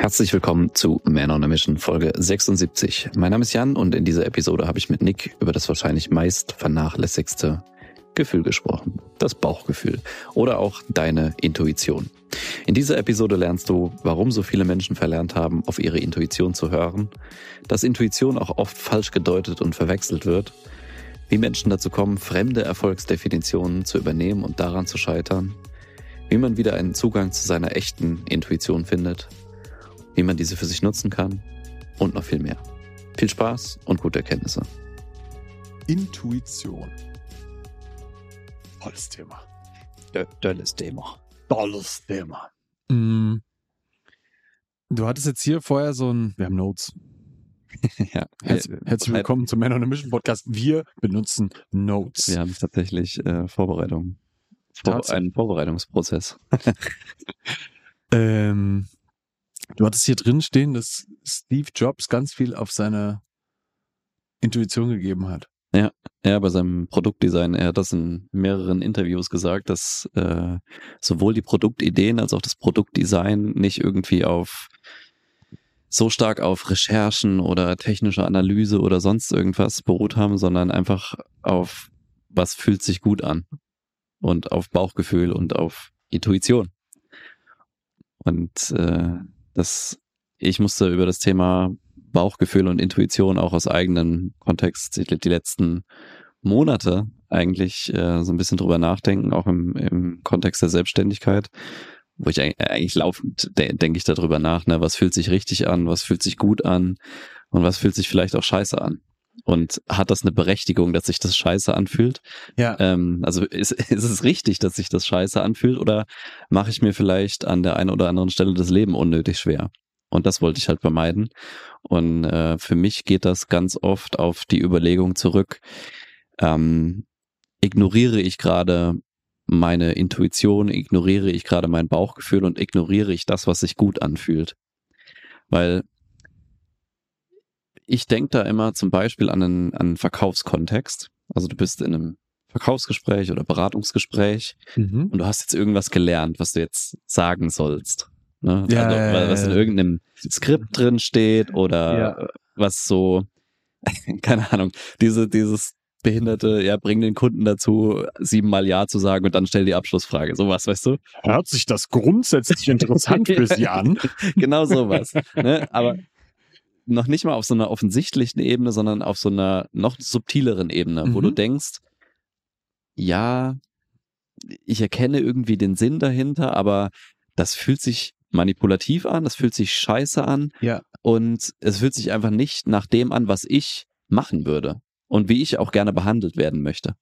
Herzlich willkommen zu Man on a Mission Folge 76. Mein Name ist Jan und in dieser Episode habe ich mit Nick über das wahrscheinlich meist vernachlässigste Gefühl gesprochen. Das Bauchgefühl oder auch deine Intuition. In dieser Episode lernst du, warum so viele Menschen verlernt haben, auf ihre Intuition zu hören, dass Intuition auch oft falsch gedeutet und verwechselt wird, wie Menschen dazu kommen, fremde Erfolgsdefinitionen zu übernehmen und daran zu scheitern, wie man wieder einen Zugang zu seiner echten Intuition findet, wie man diese für sich nutzen kann und noch viel mehr. Viel Spaß und gute Erkenntnisse. Intuition. Tolles Thema. Tolles Thema. Tolles Thema. Mm. Du hattest jetzt hier vorher so ein, wir haben Notes. ja. Herz, herzlich willkommen zum Man on a Mission Podcast. Wir benutzen Notes. Wir haben tatsächlich äh, Vorbereitung. Vor, einen Vorbereitungsprozess. ähm, du hattest hier drin stehen, dass Steve Jobs ganz viel auf seine Intuition gegeben hat. Ja, ja, bei seinem Produktdesign, er hat das in mehreren Interviews gesagt, dass äh, sowohl die Produktideen als auch das Produktdesign nicht irgendwie auf so stark auf Recherchen oder technische Analyse oder sonst irgendwas beruht haben, sondern einfach auf was fühlt sich gut an und auf Bauchgefühl und auf Intuition. Und äh, das, ich musste über das Thema Bauchgefühl und Intuition auch aus eigenem Kontext die letzten Monate eigentlich äh, so ein bisschen drüber nachdenken, auch im, im Kontext der Selbstständigkeit, wo ich eigentlich laufend de denke ich darüber nach, ne, was fühlt sich richtig an, was fühlt sich gut an und was fühlt sich vielleicht auch scheiße an. Und hat das eine Berechtigung, dass sich das scheiße anfühlt? Ja. Ähm, also ist, ist es richtig, dass sich das scheiße anfühlt oder mache ich mir vielleicht an der einen oder anderen Stelle das Leben unnötig schwer? Und das wollte ich halt vermeiden. Und äh, für mich geht das ganz oft auf die Überlegung zurück, ähm, ignoriere ich gerade meine Intuition, ignoriere ich gerade mein Bauchgefühl und ignoriere ich das, was sich gut anfühlt. Weil ich denke da immer zum Beispiel an einen, an einen Verkaufskontext. Also du bist in einem Verkaufsgespräch oder Beratungsgespräch mhm. und du hast jetzt irgendwas gelernt, was du jetzt sagen sollst. Ne? Ja, also, ja, was in irgendeinem Skript drin steht oder Ja. was so, keine Ahnung, diese, dieses Behinderte, ja, bring den Kunden dazu, siebenmal Ja zu sagen und dann stell die Abschlussfrage. Sowas, weißt du? Hört sich das grundsätzlich interessant für Sie an? genau sowas. ne? Aber noch nicht mal auf so einer offensichtlichen Ebene, sondern auf so einer noch subtileren Ebene, wo Mhm. du denkst, ja, ich erkenne irgendwie den Sinn dahinter, aber das fühlt sich manipulativ an, das fühlt sich scheiße an Ja. und es fühlt sich einfach nicht nach dem an, was ich machen würde und wie ich auch gerne behandelt werden möchte.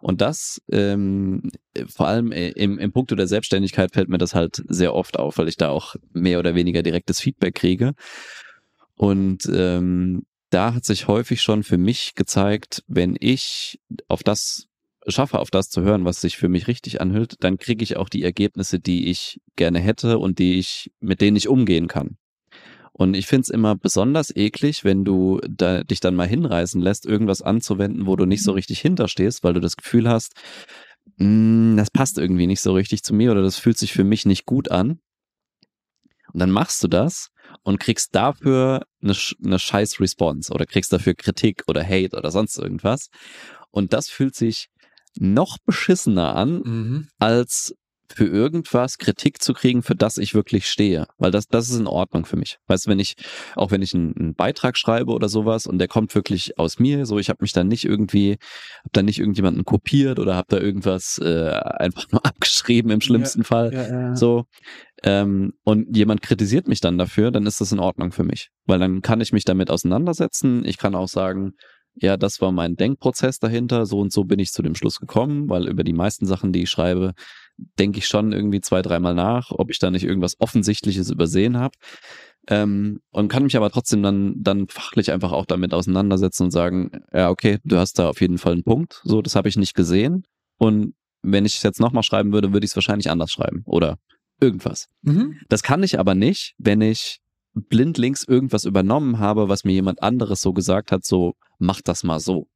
Und das, ähm, vor allem äh, im, im Punkto der Selbstständigkeit fällt mir das halt sehr oft auf, weil ich da auch mehr oder weniger direktes Feedback kriege. Und ähm, da hat sich häufig schon für mich gezeigt, wenn ich auf das schaffe, auf das zu hören, was sich für mich richtig anhört, dann kriege ich auch die Ergebnisse, die ich gerne hätte und die ich, mit denen ich umgehen kann. Und ich finde es immer besonders eklig, wenn du da, dich dann mal hinreißen lässt, irgendwas anzuwenden, wo du nicht so richtig hinterstehst, weil du das Gefühl hast, "Mm, das passt irgendwie nicht so richtig zu mir oder das fühlt sich für mich nicht gut an. Und dann machst du das und kriegst dafür eine, eine scheiß Response oder kriegst dafür Kritik oder Hate oder sonst irgendwas. Und das fühlt sich noch beschissener an, Mhm. als für irgendwas Kritik zu kriegen, für das ich wirklich stehe. Weil das, das ist in Ordnung für mich. Weißt du, wenn ich, auch wenn ich einen, einen Beitrag schreibe oder sowas und der kommt wirklich aus mir, so ich habe mich dann nicht irgendwie, habe dann nicht irgendjemanden kopiert oder habe da irgendwas äh, einfach nur abgeschrieben im schlimmsten Fall. Ja, ja. So. Ähm, und jemand kritisiert mich dann dafür, dann ist das in Ordnung für mich. Weil dann kann ich mich damit auseinandersetzen. Ich kann auch sagen, ja, das war mein Denkprozess dahinter, so und so bin ich zu dem Schluss gekommen, weil über die meisten Sachen, die ich schreibe, denke ich schon irgendwie zwei, dreimal nach, ob ich da nicht irgendwas Offensichtliches übersehen habe. Ähm, und kann mich aber trotzdem dann, dann fachlich einfach auch damit auseinandersetzen und sagen, ja, okay, du hast da auf jeden Fall einen Punkt, so, das habe ich nicht gesehen. Und wenn ich es jetzt nochmal schreiben würde, würde ich es wahrscheinlich anders schreiben oder irgendwas. Mhm. Das kann ich aber nicht, wenn ich blindlings irgendwas übernommen habe, was mir jemand anderes so gesagt hat, so mach das mal so.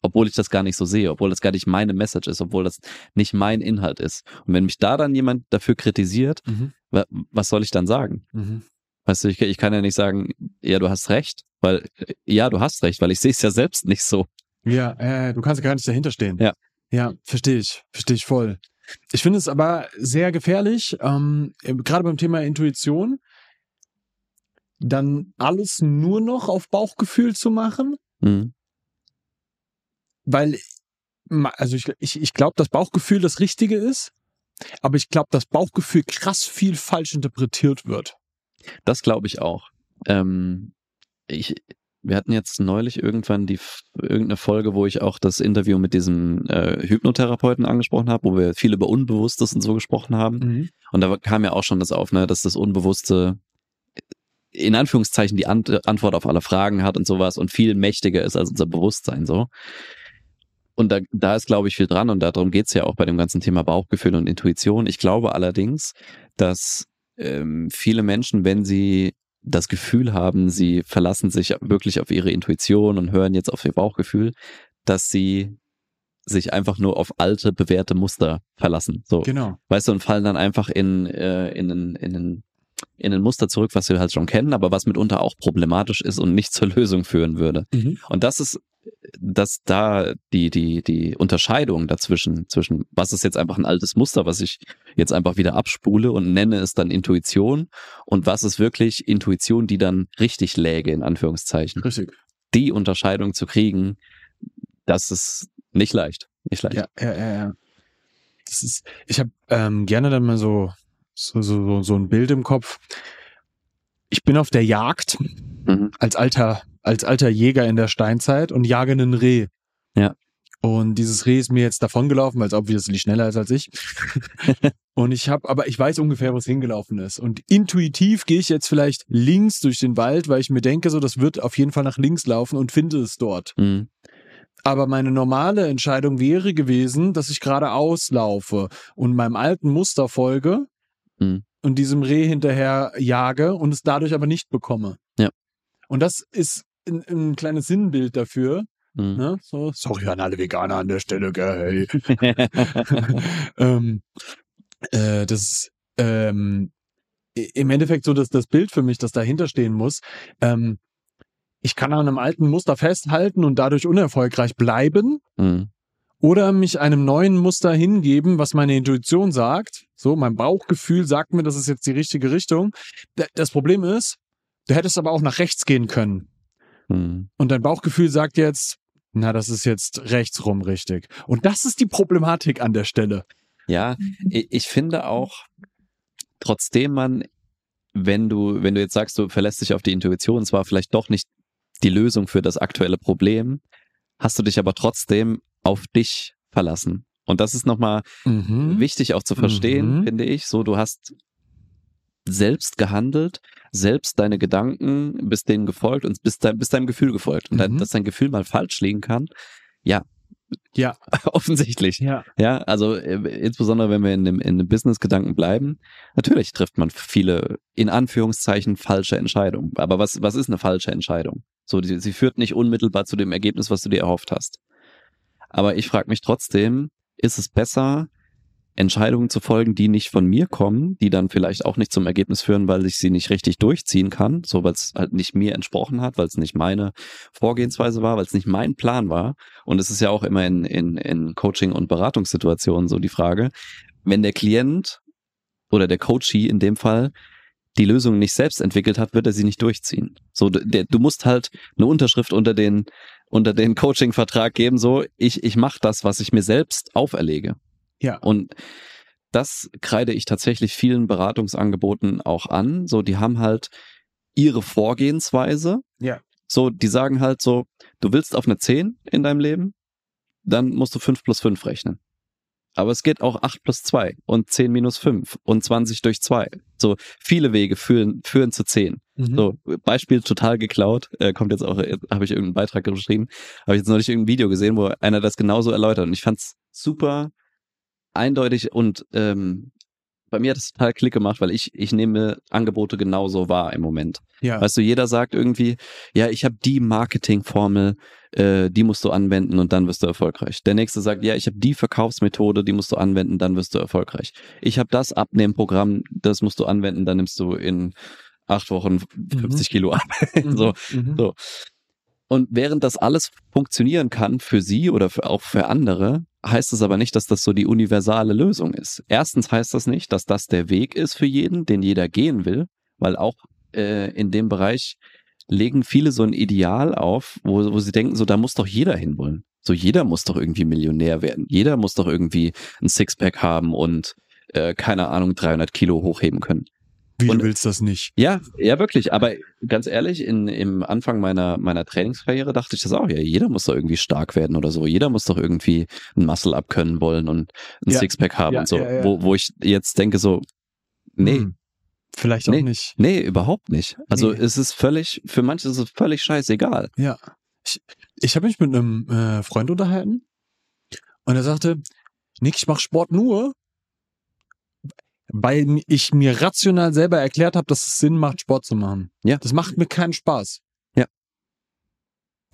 Obwohl ich das gar nicht so sehe, obwohl das gar nicht meine Message ist, obwohl das nicht mein Inhalt ist. Und wenn mich da dann jemand dafür kritisiert, Mhm. wa was soll ich dann sagen? Mhm. Weißt du, ich, ich kann ja nicht sagen, ja, du hast recht, weil, äh, ja, du hast recht, weil ich sehe es ja selbst nicht so. Ja, äh, du kannst gar nicht dahinter stehen. Ja. Ja, verstehe ich. Verstehe ich voll. Ich finde es aber sehr gefährlich, ähm, gerade beim Thema Intuition, dann alles nur noch auf Bauchgefühl zu machen, Mhm. weil, also ich, ich, ich glaube, dass Bauchgefühl das Richtige ist, aber ich glaube, dass Bauchgefühl krass viel falsch interpretiert wird. Das glaube ich auch. Ähm, ich, wir hatten jetzt neulich irgendwann die irgendeine Folge, wo ich auch das Interview mit diesem äh, Hypnotherapeuten angesprochen habe, wo wir viel über Unbewusstes und so gesprochen haben. Und da kam ja auch schon das auf, ne, dass das Unbewusste in Anführungszeichen die Ant Antwort auf alle Fragen hat und sowas und viel mächtiger ist als unser Bewusstsein so. Und da, da ist, glaube ich, viel dran und darum geht's ja auch bei dem ganzen Thema Bauchgefühl und Intuition. Ich glaube allerdings, dass ähm, viele Menschen, wenn sie das Gefühl haben, sie verlassen sich wirklich auf ihre Intuition und hören jetzt auf ihr Bauchgefühl, dass sie sich einfach nur auf alte, bewährte Muster verlassen. So, Genau. weißt du, und fallen dann einfach in, äh, in, ein- in, ein- in ein Muster zurück, was wir halt schon kennen, aber was mitunter auch problematisch ist und nicht zur Lösung führen würde. Mhm. Und das ist, dass da die, die, die Unterscheidung dazwischen, zwischen was ist jetzt einfach ein altes Muster, was ich jetzt einfach wieder abspule und nenne es dann Intuition und was ist wirklich Intuition, die dann richtig läge, in Anführungszeichen. Richtig. Die Unterscheidung zu kriegen, das ist nicht leicht. Nicht leicht. Ja, ja, ja, ja. Das ist, ich habe ähm, gerne dann mal so, so, so, so- ein Bild im Kopf. Ich bin auf der Jagd Mhm. als alter, als alter Jäger in der Steinzeit und jage einen Reh. Ja. Und dieses Reh ist mir jetzt davongelaufen, weil es obviously schneller ist als ich. und ich habe, aber ich weiß ungefähr, wo es hingelaufen ist. Und intuitiv gehe ich jetzt vielleicht links durch den Wald, weil ich mir denke, so, das wird auf jeden Fall nach links laufen und finde es dort. Mhm. Aber meine normale Entscheidung wäre gewesen, dass ich geradeaus laufe und meinem alten Muster folge Mhm. und diesem Reh hinterher jage und es dadurch aber nicht bekomme. Ja. Und das ist ein, ein kleines Sinnbild dafür. Mhm. Ne? So, sorry an alle Veganer an der Stelle, gell. ähm, äh, das ist ähm, im Endeffekt so dass das Bild für mich, das dahinter stehen muss. Ähm, ich kann an einem alten Muster festhalten und dadurch unerfolgreich bleiben Mhm. oder mich einem neuen Muster hingeben, was meine Intuition sagt. So, mein Bauchgefühl sagt mir, das ist jetzt die richtige Richtung. Das Problem ist, du hättest aber auch nach rechts gehen können. Mhm. Und dein Bauchgefühl sagt jetzt, na, das ist jetzt rechtsrum richtig. Und das ist die Problematik an der Stelle. Ja, ich, finde auch, trotzdem man, wenn du, wenn du jetzt sagst, du verlässt dich auf die Intuition, zwar vielleicht doch nicht die Lösung für das aktuelle Problem, hast du dich aber trotzdem auf dich verlassen. Und das ist nochmal Mhm. wichtig auch zu verstehen, Mhm. finde ich. So, du hast selbst gehandelt, selbst deine Gedanken, bist denen gefolgt und bist, dein, bist deinem Gefühl gefolgt. Und Mhm. dass dein Gefühl mal falsch liegen kann, ja, Ja. offensichtlich. Ja. Ja, also äh, insbesondere wenn wir in dem, in dem Business-Gedanken bleiben, natürlich trifft man viele, in Anführungszeichen, falsche Entscheidungen. Aber was, was ist eine falsche Entscheidung? So, die, sie führt nicht unmittelbar zu dem Ergebnis, was du dir erhofft hast. Aber ich frage mich trotzdem, ist es besser, Entscheidungen zu folgen, die nicht von mir kommen, die dann vielleicht auch nicht zum Ergebnis führen, weil ich sie nicht richtig durchziehen kann, so weil es halt nicht mir entsprochen hat, weil es nicht meine Vorgehensweise war, weil es nicht mein Plan war. Und es ist ja auch immer in, in, in Coaching- und Beratungssituationen so die Frage, wenn der Klient oder der Coachee in dem Fall die Lösung nicht selbst entwickelt hat, wird er sie nicht durchziehen. So, der, du musst halt eine Unterschrift unter den unter den Coaching-Vertrag geben, so ich ich mache das, was ich mir selbst auferlege. Ja. Und das kreide ich tatsächlich vielen Beratungsangeboten auch an. So, die haben halt ihre Vorgehensweise. Ja. So, die sagen halt so, du willst auf eine 10 in deinem Leben, dann musst du 5 plus 5 rechnen. Aber es geht auch 8 plus 2 und 10 minus 5 und 20 durch 2. So, viele Wege führen, führen zu 10. Mhm. So, Beispiel total geklaut, äh, kommt jetzt auch, habe ich irgendeinen Beitrag geschrieben, habe ich jetzt neulich irgendein Video gesehen, wo einer das genauso erläutert und ich fand's super eindeutig und ähm, bei mir hat es total Klick gemacht, weil ich, ich nehme Angebote genauso wahr im Moment. Ja. Weißt du, jeder sagt irgendwie, ja, ich habe die Marketingformel, äh, die musst du anwenden und dann wirst du erfolgreich. Der nächste sagt, ja, ich habe die Verkaufsmethode, die musst du anwenden, dann wirst du erfolgreich. Ich habe das Abnehmprogramm, das musst du anwenden, dann nimmst du in acht Wochen 50 Kilo ab. Mhm. so. Mhm. So. Und während das alles funktionieren kann für sie oder für, auch für andere, heißt es aber nicht, dass das so die universale Lösung ist. Erstens heißt das nicht, dass das der Weg ist für jeden, den jeder gehen will, weil auch äh, in dem Bereich legen viele so ein Ideal auf, wo, wo sie denken, so da muss doch jeder hinwollen. So jeder muss doch irgendwie Millionär werden. Jeder muss doch irgendwie ein Sixpack haben und äh, keine Ahnung 300 Kilo hochheben können. Wie Und- du willst das nicht? Ja, ja, wirklich. Aber ganz ehrlich, in, im Anfang meiner, meiner Trainingskarriere dachte ich das auch. Ja, jeder muss doch irgendwie stark werden oder so. Jeder muss doch irgendwie ein Muscle up können wollen und ein Ja. Sixpack haben Ja, und so. ja. Wo, wo ich jetzt denke so, nee, Hm. Vielleicht auch Nee. nicht. nee, überhaupt nicht. Also Nee. es ist völlig, für manche ist es völlig scheißegal. Ja. Ich, ich habe mich mit einem äh, Freund unterhalten und er sagte, Nick, ich mache Sport nur, weil ich mir rational selber erklärt habe, dass es Sinn macht, Sport zu machen. Ja. Das macht mir keinen Spaß. Ja.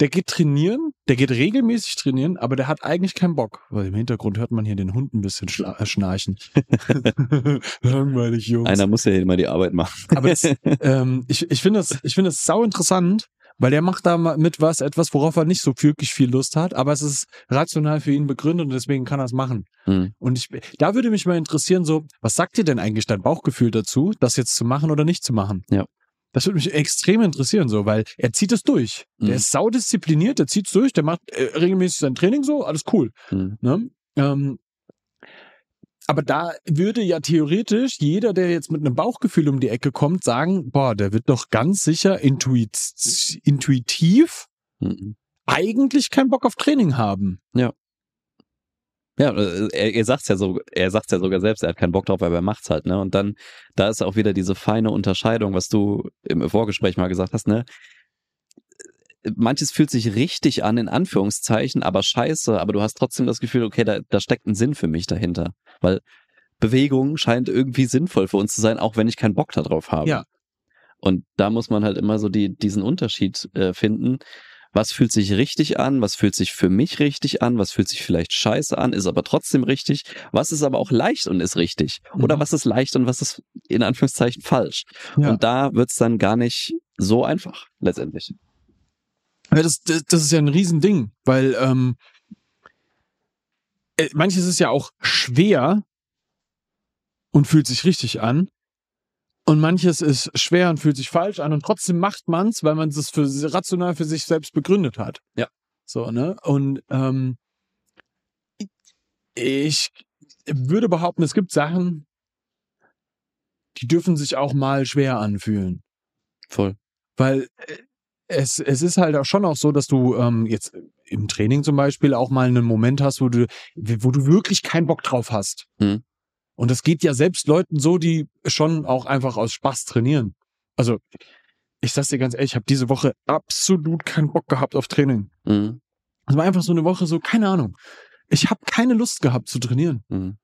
Der geht trainieren, der geht regelmäßig trainieren, aber der hat eigentlich keinen Bock. Weil im Hintergrund hört man hier den Hund ein bisschen äh, schnarchen. Langweilig, Jungs. Einer muss ja immer die Arbeit machen. Aber das, ähm, ich, ich finde das, ich finde das sau interessant, weil der macht da mit was etwas, worauf er nicht so wirklich viel Lust hat, aber es ist rational für ihn begründet und deswegen kann er es machen. Hm. Und ich, da würde mich mal interessieren, so, was sagt dir denn eigentlich dein Bauchgefühl dazu, das jetzt zu machen oder nicht zu machen? Ja. Das würde mich extrem interessieren, so, weil er zieht es durch. Mhm. Der ist saudiszipliniert, der zieht es durch, der macht äh, regelmäßig sein Training so, alles cool. Hm. Ne? Ähm, aber da würde ja theoretisch jeder, der jetzt mit einem Bauchgefühl um die Ecke kommt, sagen, boah, der wird doch ganz sicher intuit, intuitiv Hm. eigentlich keinen Bock auf Training haben. Ja, äh, er, er sagt's ja so, er sagt's ja sogar selbst, er hat keinen Bock drauf, aber er macht's halt, ne? Und dann, da ist auch wieder diese feine Unterscheidung, was du im Vorgespräch mal gesagt hast, ne? Manches fühlt sich richtig an, in Anführungszeichen, aber scheiße, aber du hast trotzdem das Gefühl, okay, da, da steckt ein Sinn für mich dahinter. Weil Bewegung scheint irgendwie sinnvoll für uns zu sein, auch wenn ich keinen Bock darauf habe. Ja. Und da muss man halt immer so die, diesen Unterschied äh, finden. Was fühlt sich richtig an? Was fühlt sich für mich richtig an? Was fühlt sich vielleicht scheiße an? Ist aber trotzdem richtig? Was ist aber auch leicht und ist richtig? Oder Mhm. was ist leicht und was ist in Anführungszeichen falsch? Ja. Und da wird's dann gar nicht so einfach, letztendlich. Ja, das, das, das ist ja ein Riesending, weil ähm, äh, manches ist ja auch schwer und fühlt sich richtig an. Und manches ist schwer und fühlt sich falsch an und trotzdem macht man's, weil man es für rational für sich selbst begründet hat. Ja. So, ne? Und ähm, ich würde behaupten, es gibt Sachen, die dürfen sich auch mal schwer anfühlen. Voll. Weil äh, es, es ist halt auch schon auch so, dass du ähm, jetzt im Training zum Beispiel auch mal einen Moment hast, wo du, wo du wirklich keinen Bock drauf hast. Mhm. Und das geht ja selbst Leuten so, die schon auch einfach aus Spaß trainieren. Also, ich sag's dir ganz ehrlich, ich habe diese Woche absolut keinen Bock gehabt auf Training. Mhm. Es war einfach so eine Woche so, keine Ahnung. Ich habe keine Lust gehabt zu trainieren. Mhm.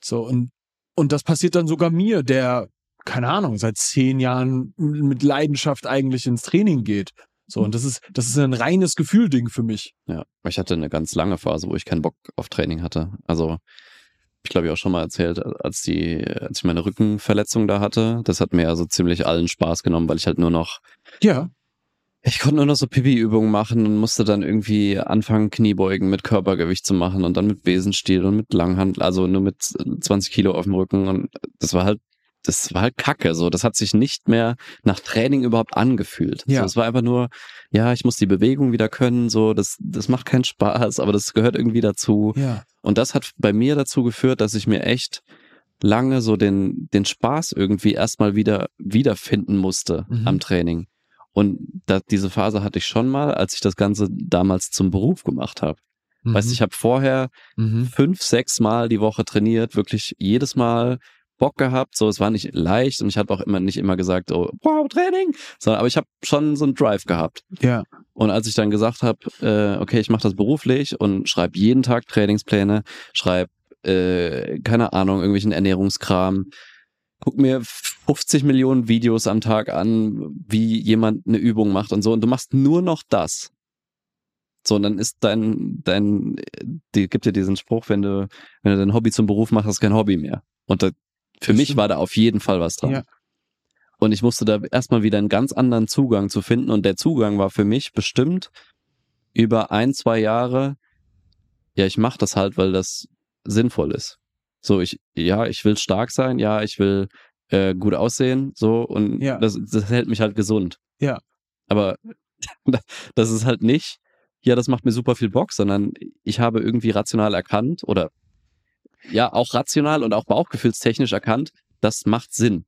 So, und, und das passiert dann sogar mir, der, keine Ahnung, seit zehn Jahren mit Leidenschaft eigentlich ins Training geht. So, und das ist, das ist ein reines Gefühlding für mich. Ja, ich hatte eine ganz lange Phase, wo ich keinen Bock auf Training hatte. Also, ich glaube, ich auch schon mal erzählt, als die, als ich meine Rückenverletzung da hatte, das hat mir also ziemlich allen Spaß genommen, weil ich halt nur noch, Ja. ich konnte nur noch so Pipi-Übungen machen und musste dann irgendwie anfangen, Kniebeugen mit Körpergewicht zu machen und dann mit Besenstiel und mit Langhand, also nur mit 20 Kilo auf dem Rücken und das war halt, das war halt kacke, so. Das hat sich nicht mehr nach Training überhaupt angefühlt. Ja. So, es war einfach nur, ja, ich muss die Bewegung wieder können, so, das, das macht keinen Spaß, aber das gehört irgendwie dazu. Ja. Und das hat bei mir dazu geführt, dass ich mir echt lange so den, den Spaß irgendwie erstmal wieder wiederfinden musste Mhm. am Training. Und da, diese Phase hatte ich schon mal, als ich das Ganze damals zum Beruf gemacht habe. Mhm. Weißt du, ich habe vorher Mhm. fünf, sechs Mal die Woche trainiert, wirklich jedes Mal Bock gehabt. So, es war nicht leicht und ich habe auch immer nicht immer gesagt, oh, wow, Training, sondern aber ich habe schon so einen Drive gehabt. Ja. Und als ich dann gesagt habe, äh, okay, ich mache das beruflich und schreibe jeden Tag Trainingspläne, schreibe, äh, keine Ahnung, irgendwelchen Ernährungskram, guck mir 50 Millionen Videos am Tag an, wie jemand eine Übung macht und so, und du machst nur noch das. So, und dann ist dein, dein, die gibt dir diesen Spruch, wenn du, wenn du dein Hobby zum Beruf machst, hast du kein Hobby mehr. Und da, für mich war da auf jeden Fall was dran. Ja. Und ich musste da erstmal wieder einen ganz anderen Zugang zu finden. Und der Zugang war für mich bestimmt über ein, zwei Jahre, ja, ich mache das halt, weil das sinnvoll ist. So, ich, ja, ich will stark sein, ja, ich will äh, gut aussehen, so, und Ja. das, das hält mich halt gesund. Ja. Aber das ist halt nicht, ja, das macht mir super viel Bock, sondern ich habe irgendwie rational erkannt oder ja, auch rational und auch bauchgefühlstechnisch erkannt, das macht Sinn.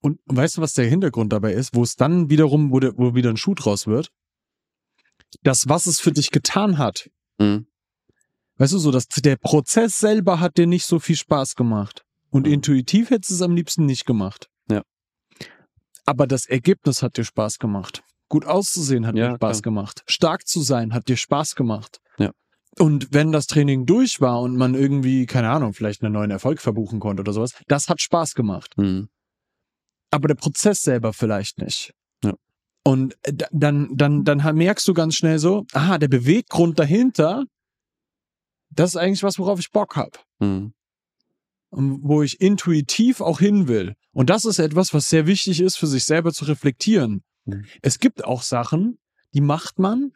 Und weißt du, was der Hintergrund dabei ist, wo es dann wiederum, wo, der, wo wieder ein Schuh draus wird? Das, was es für dich getan hat. Mhm. Weißt du, so, dass der Prozess selber hat dir nicht so viel Spaß gemacht. Und Mhm. intuitiv hättest du es am liebsten nicht gemacht. Ja. Aber das Ergebnis hat dir Spaß gemacht. Gut auszusehen hat Ja, dir Spaß klar. gemacht. Stark zu sein hat dir Spaß gemacht. Ja. Und wenn das Training durch war und man irgendwie, keine Ahnung, vielleicht einen neuen Erfolg verbuchen konnte oder sowas, das hat Spaß gemacht. Mhm. Aber der Prozess selber vielleicht nicht. Ja. Und äh, da- dann, dann, dann merkst du ganz schnell so, aha, der Beweggrund dahinter, das ist eigentlich was, worauf ich Bock habe. Mhm. Und wo ich intuitiv auch hin will. Und das ist etwas, was sehr wichtig ist, für sich selber zu reflektieren. Mhm. Es gibt auch Sachen, die macht man,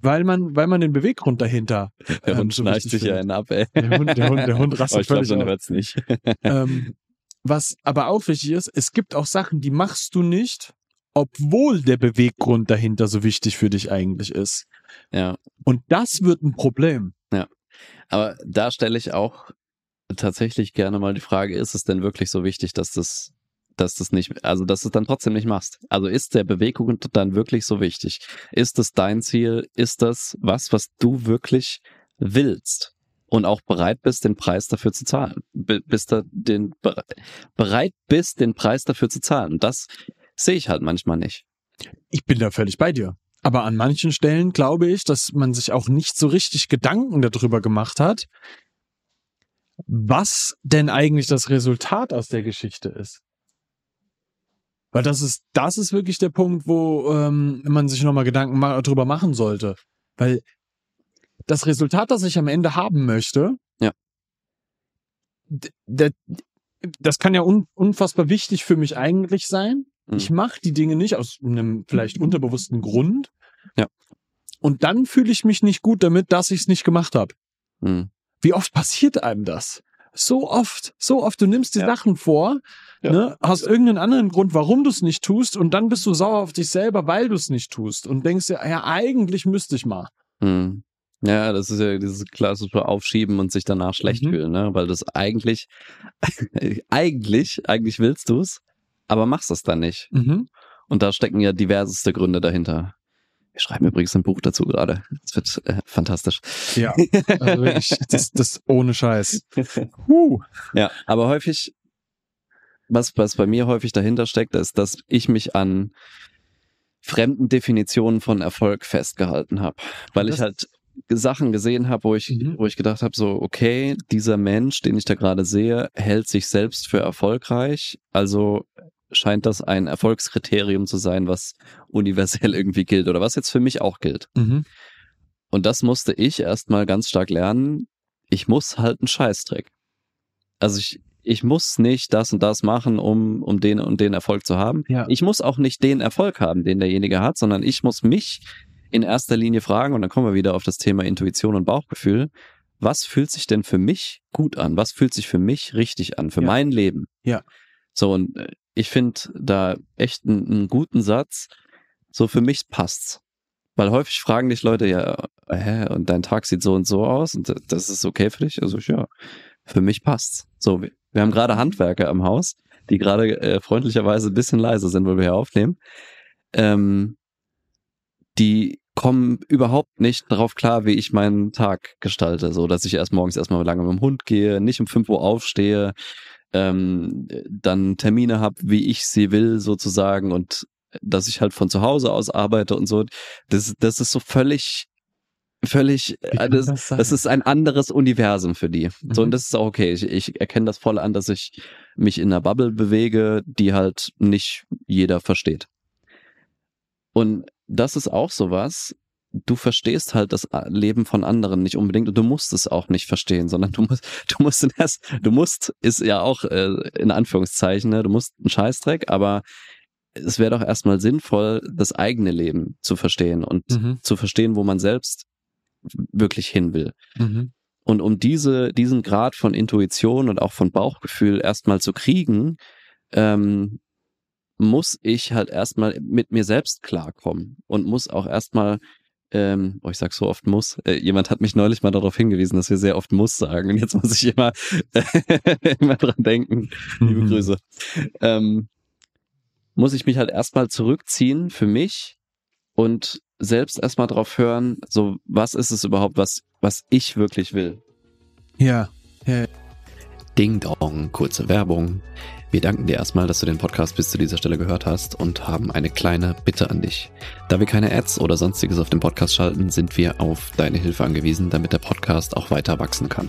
weil man, weil man den Beweggrund dahinter. Der ähm, Hund so schneicht wichtig sich ja einen ab, ey. Der Hund, der Hund, der Hund rastet ich glaube, völlig man aus. hört's nicht. Ähm, was aber auch wichtig ist, es gibt auch Sachen, die machst du nicht, obwohl der Beweggrund dahinter so wichtig für dich eigentlich ist. Ja. Und das wird ein Problem. Aber da stelle ich auch tatsächlich gerne mal die Frage, ist es denn wirklich so wichtig, dass das, dass das nicht, also dass du es dann trotzdem nicht machst? Also ist der Beweggrund dann wirklich so wichtig? Ist es dein Ziel? Ist das was, was du wirklich willst? Und auch bereit bist, den Preis dafür zu zahlen. Bist da den, bere- bereit bist, den Preis dafür zu zahlen. Und das sehe ich halt manchmal nicht. Ich bin da völlig bei dir. Aber an manchen Stellen glaube ich, dass man sich auch nicht so richtig Gedanken darüber gemacht hat, was denn eigentlich das Resultat aus der Geschichte ist. Weil das ist, das ist wirklich der Punkt, wo ähm, man sich nochmal Gedanken ma drüber machen sollte. Weil das Resultat, das ich am Ende haben möchte, Ja. das kann ja un unfassbar wichtig für mich eigentlich sein. Mhm. Ich mache die Dinge nicht aus einem vielleicht unterbewussten Grund. Ja. Und dann fühle ich mich nicht gut damit, dass ich es nicht gemacht habe. Mhm. Wie oft passiert einem das? So oft, so oft. Du nimmst dir Ja. Sachen vor, Ja. ne, hast irgendeinen anderen Grund, warum du es nicht tust, und dann bist du sauer auf dich selber, weil du es nicht tust und denkst dir, ja, eigentlich müsste ich mal. Mhm. Ja, das ist ja dieses klassische Aufschieben und sich danach schlecht Mhm. fühlen, ne? Weil das eigentlich, eigentlich, eigentlich willst du's, aber machst es dann nicht. Mhm. Und da stecken ja diverseste Gründe dahinter. Wir schreiben übrigens ein Buch dazu gerade. Das wird äh, fantastisch. Ja, also wirklich, das, das ohne Scheiß. Huh. Ja, aber häufig, was, was bei mir häufig dahinter steckt, ist, dass ich mich an fremden Definitionen von Erfolg festgehalten habe. Weil ich halt Sachen gesehen habe, wo ich, Mhm. wo ich gedacht habe, so, okay, dieser Mensch, den ich da gerade sehe, hält sich selbst für erfolgreich. Also scheint das ein Erfolgskriterium zu sein, was universell irgendwie gilt oder was jetzt für mich auch gilt. Mhm. Und das musste ich erstmal ganz stark lernen. Ich muss halt einen Scheißdreck. Also ich, ich muss nicht das und das machen, um, um den und den Erfolg zu haben. Ja. Ich muss auch nicht den Erfolg haben, den derjenige hat, sondern ich muss mich in erster Linie fragen, und dann kommen wir wieder auf das Thema Intuition und Bauchgefühl. Was fühlt sich denn für mich gut an? Was fühlt sich für mich richtig an? Für Ja. mein Leben? Ja. So, und äh, ich finde da echt einen, einen guten Satz. So, für mich passt's. Weil häufig fragen dich Leute, ja, hä, und dein Tag sieht so und so aus und das ist okay für dich? Also, ja, für mich passt's. So, wir, haben gerade Handwerker am Haus, die gerade äh, freundlicherweise ein bisschen leise sind, weil wir hier aufnehmen. Ähm, die kommen überhaupt nicht darauf klar, wie ich meinen Tag gestalte. So, dass ich erst morgens erstmal lange mit dem Hund gehe, nicht um 5 Uhr aufstehe, ähm, dann Termine habe, wie ich sie will, sozusagen, und dass ich halt von zu Hause aus arbeite und so. Das, das ist so völlig, völlig, äh, das, das das ist ein anderes Universum für die. So, Mhm. und das ist auch okay. Ich, ich erkenne das voll an, dass ich mich in einer Bubble bewege, die halt nicht jeder versteht. Und das ist auch sowas, du verstehst halt das Leben von anderen nicht unbedingt und du musst es auch nicht verstehen, sondern du musst, du musst erst, du musst, ist ja auch äh, in Anführungszeichen, ne, du musst einen Scheißdreck, aber es wäre doch erstmal sinnvoll, das eigene Leben zu verstehen und Mhm. zu verstehen, wo man selbst wirklich hin will. Mhm. Und um diese, diesen Grad von Intuition und auch von Bauchgefühl erstmal zu kriegen, ähm, muss ich halt erstmal mit mir selbst klarkommen und muss auch erstmal, ähm, oh, ich sag so oft muss, äh, jemand hat mich neulich mal darauf hingewiesen, dass wir sehr oft muss sagen und jetzt muss ich immer, immer dran denken. Liebe Mhm. Grüße. Ähm, muss ich mich halt erstmal zurückziehen für mich und selbst erstmal drauf hören, so was ist es überhaupt, was, was ich wirklich will. Ja. Ding Dong, kurze Werbung. Wir danken dir erstmal, dass du den Podcast bis zu dieser Stelle gehört hast und haben eine kleine Bitte an dich. Da wir keine Ads oder sonstiges auf dem Podcast schalten, sind wir auf deine Hilfe angewiesen, damit der Podcast auch weiter wachsen kann.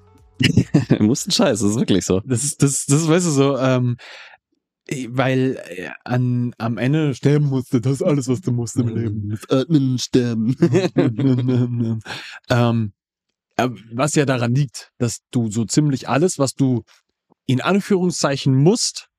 Muss ein Scheiß, das ist wirklich so. Das ist, das, das weißt du so, ähm, weil äh, an, am Ende sterben musste, das ist alles, was du musst im Leben. Atmen, sterben. ähm, äh, was ja daran liegt, dass du so ziemlich alles, was du in Anführungszeichen musst,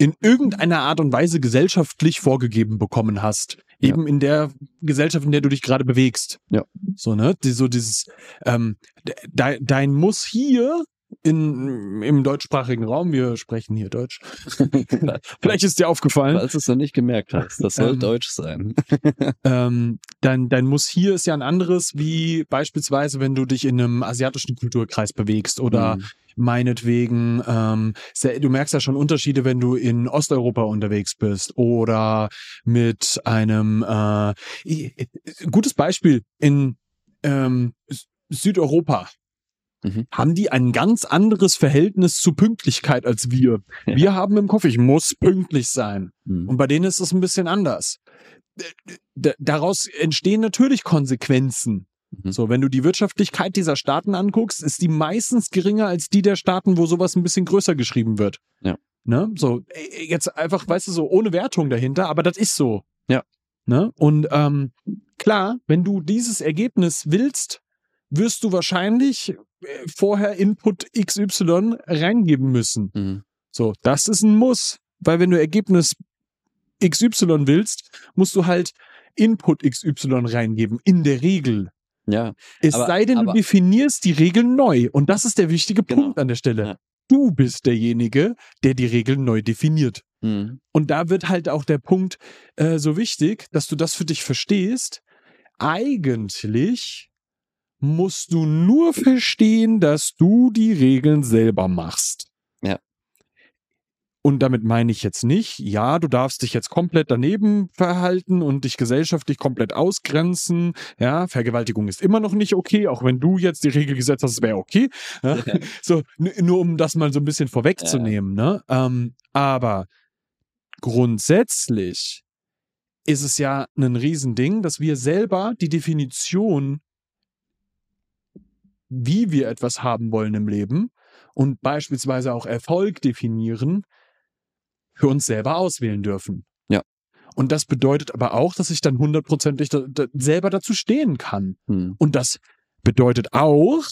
in irgendeiner Art und Weise gesellschaftlich vorgegeben bekommen hast. Ja. Eben in der Gesellschaft, in der du dich gerade bewegst. Ja. So, ne? So dieses, ähm, de, dein Muss hier in, im deutschsprachigen Raum, wir sprechen hier Deutsch. Vielleicht ist dir aufgefallen. Falls du es noch nicht gemerkt hast, das soll Ähm, Deutsch sein. ähm, dein, dein Muss hier ist ja ein anderes, wie beispielsweise, wenn du dich in einem asiatischen Kulturkreis bewegst oder Mhm. meinetwegen, ähm, du merkst ja schon Unterschiede, wenn du in Osteuropa unterwegs bist oder mit einem äh, gutes Beispiel in ähm, Sü- Südeuropa. Mhm. Haben die ein ganz anderes Verhältnis zu Pünktlichkeit als wir? Ja. Wir haben im Kopf, ich muss pünktlich sein. Mhm. Und bei denen ist es ein bisschen anders. D- Daraus entstehen natürlich Konsequenzen. Mhm. So, wenn du die Wirtschaftlichkeit dieser Staaten anguckst, ist die meistens geringer als die der Staaten, wo sowas ein bisschen größer geschrieben wird. Ja. Ne? So, äh, jetzt einfach, weißt du, so ohne Wertung dahinter, aber das ist so. Ja. Ne? Und ähm, klar, wenn du dieses Ergebnis willst, wirst du wahrscheinlich äh, vorher Input XY reingeben müssen. Mhm. So, das ist ein Muss, weil wenn du Ergebnis XY willst, musst du halt Input XY reingeben, in der Regel. Ja, Es Aber- sei denn, aber- du definierst die Regeln neu. Und das ist der wichtige Genau. Punkt an der Stelle. Ja. Du bist derjenige, der die Regeln neu definiert. mhm. Und da wird halt auch der Punkt äh, so wichtig, dass du das für dich verstehst. Eigentlich musst du nur verstehen, dass du die Regeln selber machst. Ja. Und damit meine ich jetzt nicht, ja, du darfst dich jetzt komplett daneben verhalten und dich gesellschaftlich komplett ausgrenzen. Ja, Vergewaltigung ist immer noch nicht okay, auch wenn du jetzt die Regel gesetzt hast, es wäre okay. Ja? So, n- nur um das mal so ein bisschen vorwegzunehmen, ne? Ähm, aber grundsätzlich ist es ja ein Riesending, dass wir selber die Definition, wie wir etwas haben wollen im Leben und beispielsweise auch Erfolg definieren, für uns selber auswählen dürfen. Ja. Und das bedeutet aber auch, dass ich dann hundertprozentig da, da selber dazu stehen kann. Mhm. Und das bedeutet auch,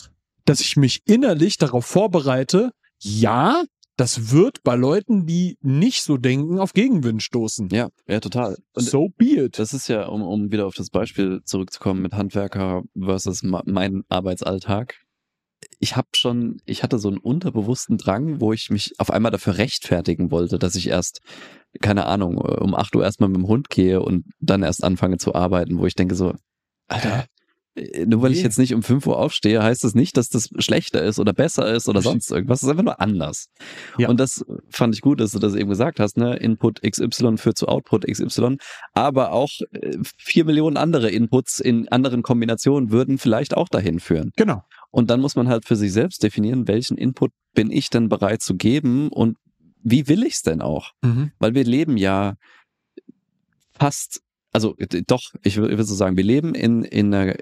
dass ich mich innerlich darauf vorbereite, ja, das wird bei Leuten, die nicht so denken, auf Gegenwind stoßen. ja, ja, total. Und so be it. das ist ja, um, um wieder auf das Beispiel zurückzukommen mit Handwerker versus mein Arbeitsalltag. Ich habe schon, ich hatte so einen unterbewussten Drang, wo ich mich auf einmal dafür rechtfertigen wollte, dass ich erst, keine Ahnung, um 8 Uhr erstmal mit dem Hund gehe und dann erst anfange zu arbeiten, wo ich denke so, Alter, nur weil ich jetzt nicht um 5 Uhr aufstehe, heißt das nicht, dass das schlechter ist oder besser ist oder sonst irgendwas. Es ist einfach nur anders. Ja. Und das fand ich gut, dass du das eben gesagt hast, ne? Input XY führt zu Output XY, aber auch äh, vier Millionen andere Inputs in anderen Kombinationen würden vielleicht auch dahin führen. Genau. Und dann muss man halt für sich selbst definieren, welchen Input bin ich denn bereit zu geben und wie will ich es denn auch? Mhm. Weil wir leben ja fast, also äh, doch, ich würde würd so sagen, wir leben in, in, einer,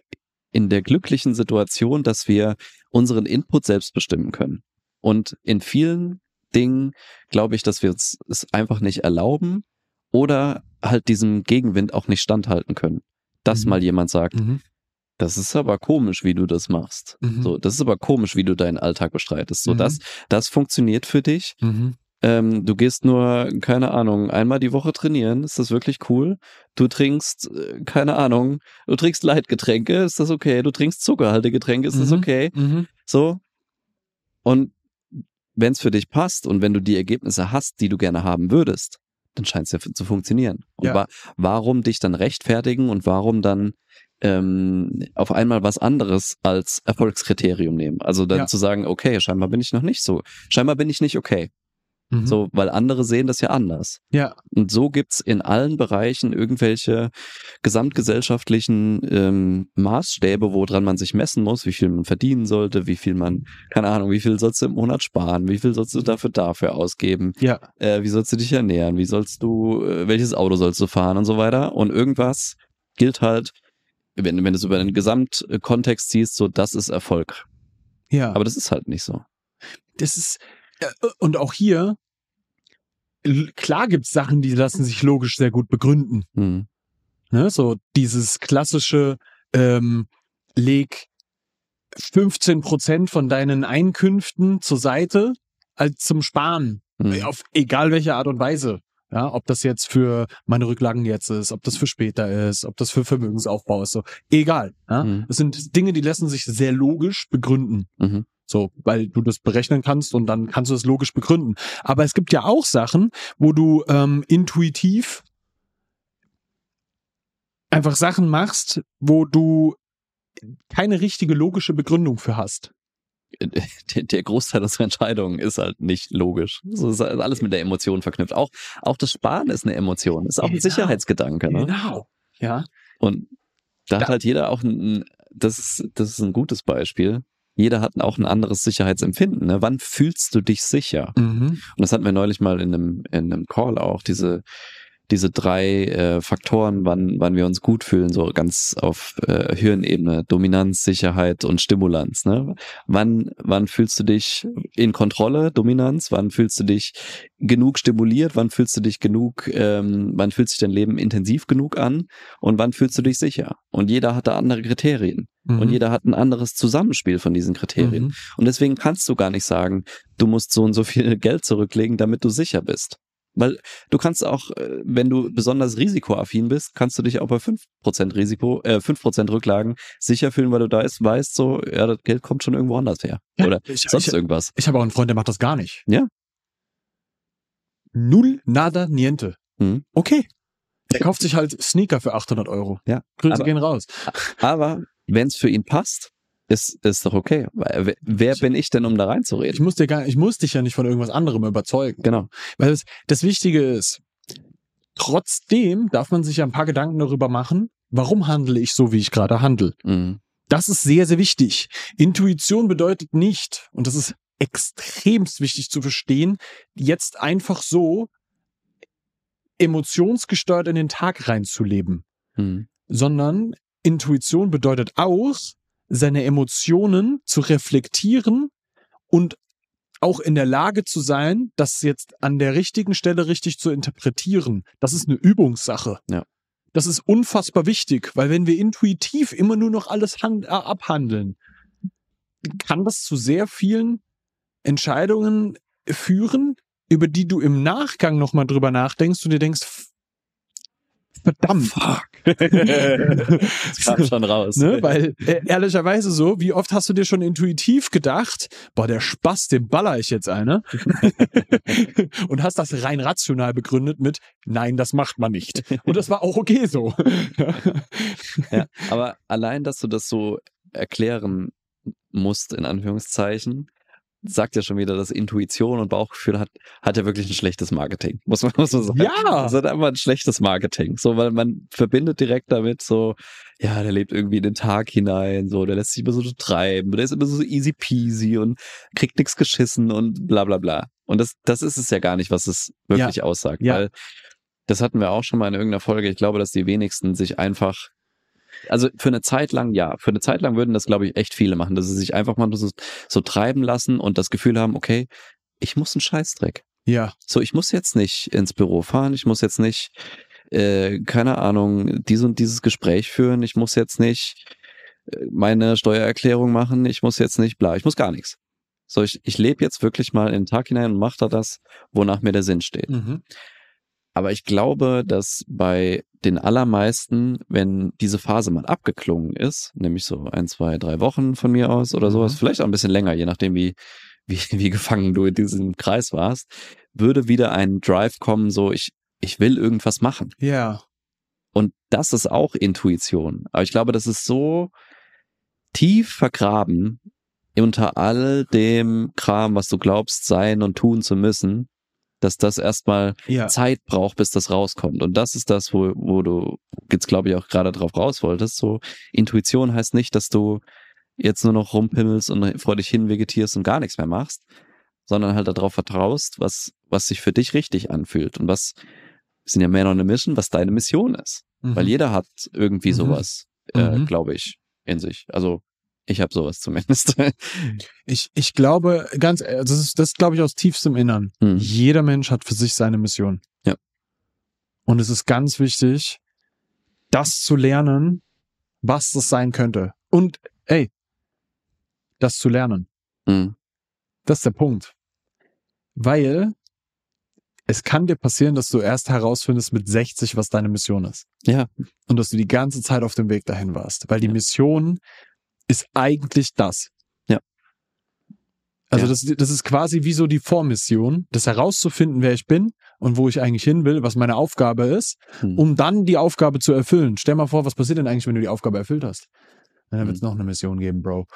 in der glücklichen Situation, dass wir unseren Input selbst bestimmen können. Und in vielen Dingen glaube ich, dass wir es einfach nicht erlauben oder halt diesem Gegenwind auch nicht standhalten können. Dass Mhm. mal jemand sagt, Mhm. das ist aber komisch, wie du das machst. Mhm. So, das ist aber komisch, wie du deinen Alltag bestreitest. So, Mhm. das, das funktioniert für dich. Ähm, du gehst nur, keine Ahnung, einmal die Woche trainieren. Ist das wirklich cool? Du trinkst, äh, keine Ahnung, du trinkst Leitgetränke. Ist das okay? Du trinkst zuckerhaltige Getränke. Ist das Mhm. okay? Mhm. So. Und wenn es für dich passt und wenn du die Ergebnisse hast, die du gerne haben würdest, dann scheint es ja zu funktionieren. Und Ja. wa warum dich dann rechtfertigen und warum dann ähm, auf einmal was anderes als Erfolgskriterium nehmen? Also dann Ja. zu sagen, okay, scheinbar bin ich noch nicht so. Scheinbar bin ich nicht okay. Mhm. So, weil andere sehen das ja anders. Ja. Und so gibt's in allen Bereichen irgendwelche gesamtgesellschaftlichen ähm, Maßstäbe, woran man sich messen muss, wie viel man verdienen sollte, wie viel man, keine Ahnung, wie viel sollst du im Monat sparen, wie viel sollst du dafür dafür ausgeben, Ja. äh, wie sollst du dich ernähren, wie sollst du, äh, welches Auto sollst du fahren und so weiter. Und irgendwas gilt halt, wenn, wenn du es über den Gesamtkontext siehst, so das ist Erfolg. Ja. Aber das ist halt nicht so. das ist, und auch hier, klar gibt's Sachen, die lassen sich logisch sehr gut begründen. Hm. Ne? So dieses klassische, ähm, leg 15 Prozent von deinen Einkünften zur Seite als zum Sparen. Hm. Auf egal welche Art und Weise. Ja, ob das jetzt für meine Rücklagen jetzt ist, ob das für später ist, ob das für Vermögensaufbau ist, so. Egal. Ja? Mhm. Das sind Dinge, die lassen sich sehr logisch begründen. Mhm. So, weil du das berechnen kannst und dann kannst du es logisch begründen. Aber es gibt ja auch Sachen, wo du ähm, intuitiv einfach Sachen machst, wo du keine richtige logische Begründung für hast. der, der Großteil unserer Entscheidungen ist halt nicht logisch. So ist halt alles mit der Emotion verknüpft. Auch, auch das Sparen ist eine Emotion, ist auch ein Genau. Sicherheitsgedanke. Ne? Genau. Ja. Und da Ja. hat halt jeder auch ein, das ist, das ist ein gutes Beispiel. Jeder hat auch ein anderes Sicherheitsempfinden. Ne? Wann fühlst du dich sicher? Mhm. Und das hatten wir neulich mal in einem, in einem Call auch, diese, diese drei äh, Faktoren, wann, wann wir uns gut fühlen, so ganz auf äh, Hirnebene, Dominanz, Sicherheit und Stimulanz. Ne? Wann, wann fühlst du dich in Kontrolle, Dominanz? Wann fühlst du dich genug stimuliert? Wann fühlst du dich genug, ähm, wann fühlt sich dein Leben intensiv genug an? Und wann fühlst du dich sicher? Und jeder hat da andere Kriterien. Mhm. Und jeder hat ein anderes Zusammenspiel von diesen Kriterien. Mhm. Und deswegen kannst du gar nicht sagen, du musst so und so viel Geld zurücklegen, damit du sicher bist. Weil du kannst auch, äh, wenn du besonders risikoaffin bist, kannst du dich auch bei 5% Risiko, äh, 5% Rücklagen sicher fühlen, weil du da ist, weißt so, ja, das Geld kommt schon irgendwo anders her. Ja, Oder ich, sonst ich, irgendwas. ich habe auch einen Freund, der macht das gar nicht. Ja. Null, nada, niente. Mhm. Okay. Der kauft sich halt Sneaker für 800 Euro. Ja, Grüße aber- gehen raus. Aber wenn es für ihn passt, ist, ist doch okay. Wer- wer bin ich denn, um da Ich reinzureden? muss dir gar, ich muss dich ja nicht von irgendwas anderem überzeugen. Genau. Weil das, das Wichtige ist, trotzdem darf man sich ja ein paar Gedanken darüber machen, warum handle ich so, wie ich gerade handle. Mhm. Das ist sehr, sehr wichtig. Intuition bedeutet nicht, und das ist extremst wichtig zu verstehen, jetzt einfach so emotionsgesteuert in den Tag reinzuleben, Mhm. sondern Intuition bedeutet auch, seine Emotionen zu reflektieren und auch in der Lage zu sein, das jetzt an der richtigen Stelle richtig zu interpretieren. Das ist eine Übungssache. Ja. Das ist unfassbar wichtig, weil wenn wir intuitiv immer nur noch alles äh, abhandeln, kann das zu sehr vielen Entscheidungen führen, über die du im Nachgang nochmal drüber nachdenkst und dir denkst, verdammt. Das kam schon raus. Ne? Weil äh, ehrlicherweise so, wie oft hast du dir schon intuitiv gedacht, boah, der Spaß, dem baller ich jetzt eine. und hast das rein rational begründet mit, nein, das macht man nicht. Und das war auch okay so. Ja, aber allein, dass du das so erklären musst, in Anführungszeichen, sagt ja schon wieder, dass Intuition und Bauchgefühl hat, hat ja wirklich ein schlechtes Marketing. Muss man, muss man sagen. Ja. Das hat einfach ein schlechtes Marketing. So, weil man verbindet direkt damit so, ja, der lebt irgendwie in den Tag hinein, so, der lässt sich immer so treiben, der ist immer so easy peasy und kriegt nichts geschissen und bla bla bla. Und das, das ist es ja gar nicht, was es wirklich aussagt. Ja. Weil das hatten wir auch schon mal in irgendeiner Folge. Ich glaube, dass die wenigsten sich einfach also für eine Zeit lang, ja, für eine Zeit lang würden das, glaube ich, echt viele machen, dass sie sich einfach mal so, so treiben lassen und das Gefühl haben, okay, ich muss einen Scheißdreck. Ja. So, ich muss jetzt nicht ins Büro fahren, ich muss jetzt nicht, äh, keine Ahnung, dies und dieses Gespräch führen, ich muss jetzt nicht äh, meine Steuererklärung machen, ich muss jetzt nicht bla, ich muss gar nichts. So, ich, ich lebe jetzt wirklich mal in den Tag hinein und mache da das, wonach mir der Sinn steht. Mhm. Aber ich glaube, dass bei den allermeisten, wenn diese Phase mal abgeklungen ist, nämlich so ein, zwei, drei Wochen von mir aus oder sowas, Mhm. vielleicht auch ein bisschen länger, je nachdem, wie, wie, wie gefangen du in diesem Kreis warst, würde wieder ein Drive kommen, so ich, ich will irgendwas machen. Ja. Und das ist auch Intuition. Aber ich glaube, das ist so tief vergraben unter all dem Kram, was du glaubst, sein und tun zu müssen, dass das erstmal Ja. Zeit braucht, bis das rauskommt. Und das ist das, wo, wo du jetzt, glaube ich, auch gerade drauf raus wolltest. So, Intuition heißt nicht, dass du jetzt nur noch rumpimmelst und vor dich hin vegetierst und gar nichts mehr machst, sondern halt darauf vertraust, was, was sich für dich richtig anfühlt und was, sind ja mehr noch eine Mission, was deine Mission ist. Mhm. Weil jeder hat irgendwie Mhm. sowas, äh, Mhm. glaube ich, in sich. Also, ich habe sowas zumindest. Ich, ich glaube, ganz, äh, das ist, das glaube ich aus tiefstem Innern. Hm. Jeder Mensch hat für sich seine Mission. Ja. Und es ist ganz wichtig, das zu lernen, was das sein könnte. Und, ey, das zu lernen. Hm. Das ist der Punkt. Weil es kann dir passieren, dass du erst herausfindest mit 60, was deine Mission ist. Ja, Und dass du die ganze Zeit auf dem Weg dahin warst. Weil die Ja. Mission ist eigentlich das. Ja. Also Ja. das, das ist quasi wie so die Vormission, das herauszufinden, wer ich bin und wo ich eigentlich hin will, was meine Aufgabe ist, Hm. um dann die Aufgabe zu erfüllen. Stell mal vor, was passiert denn eigentlich, wenn du die Aufgabe erfüllt hast? Dann wird es Hm. noch eine Mission geben, Bro.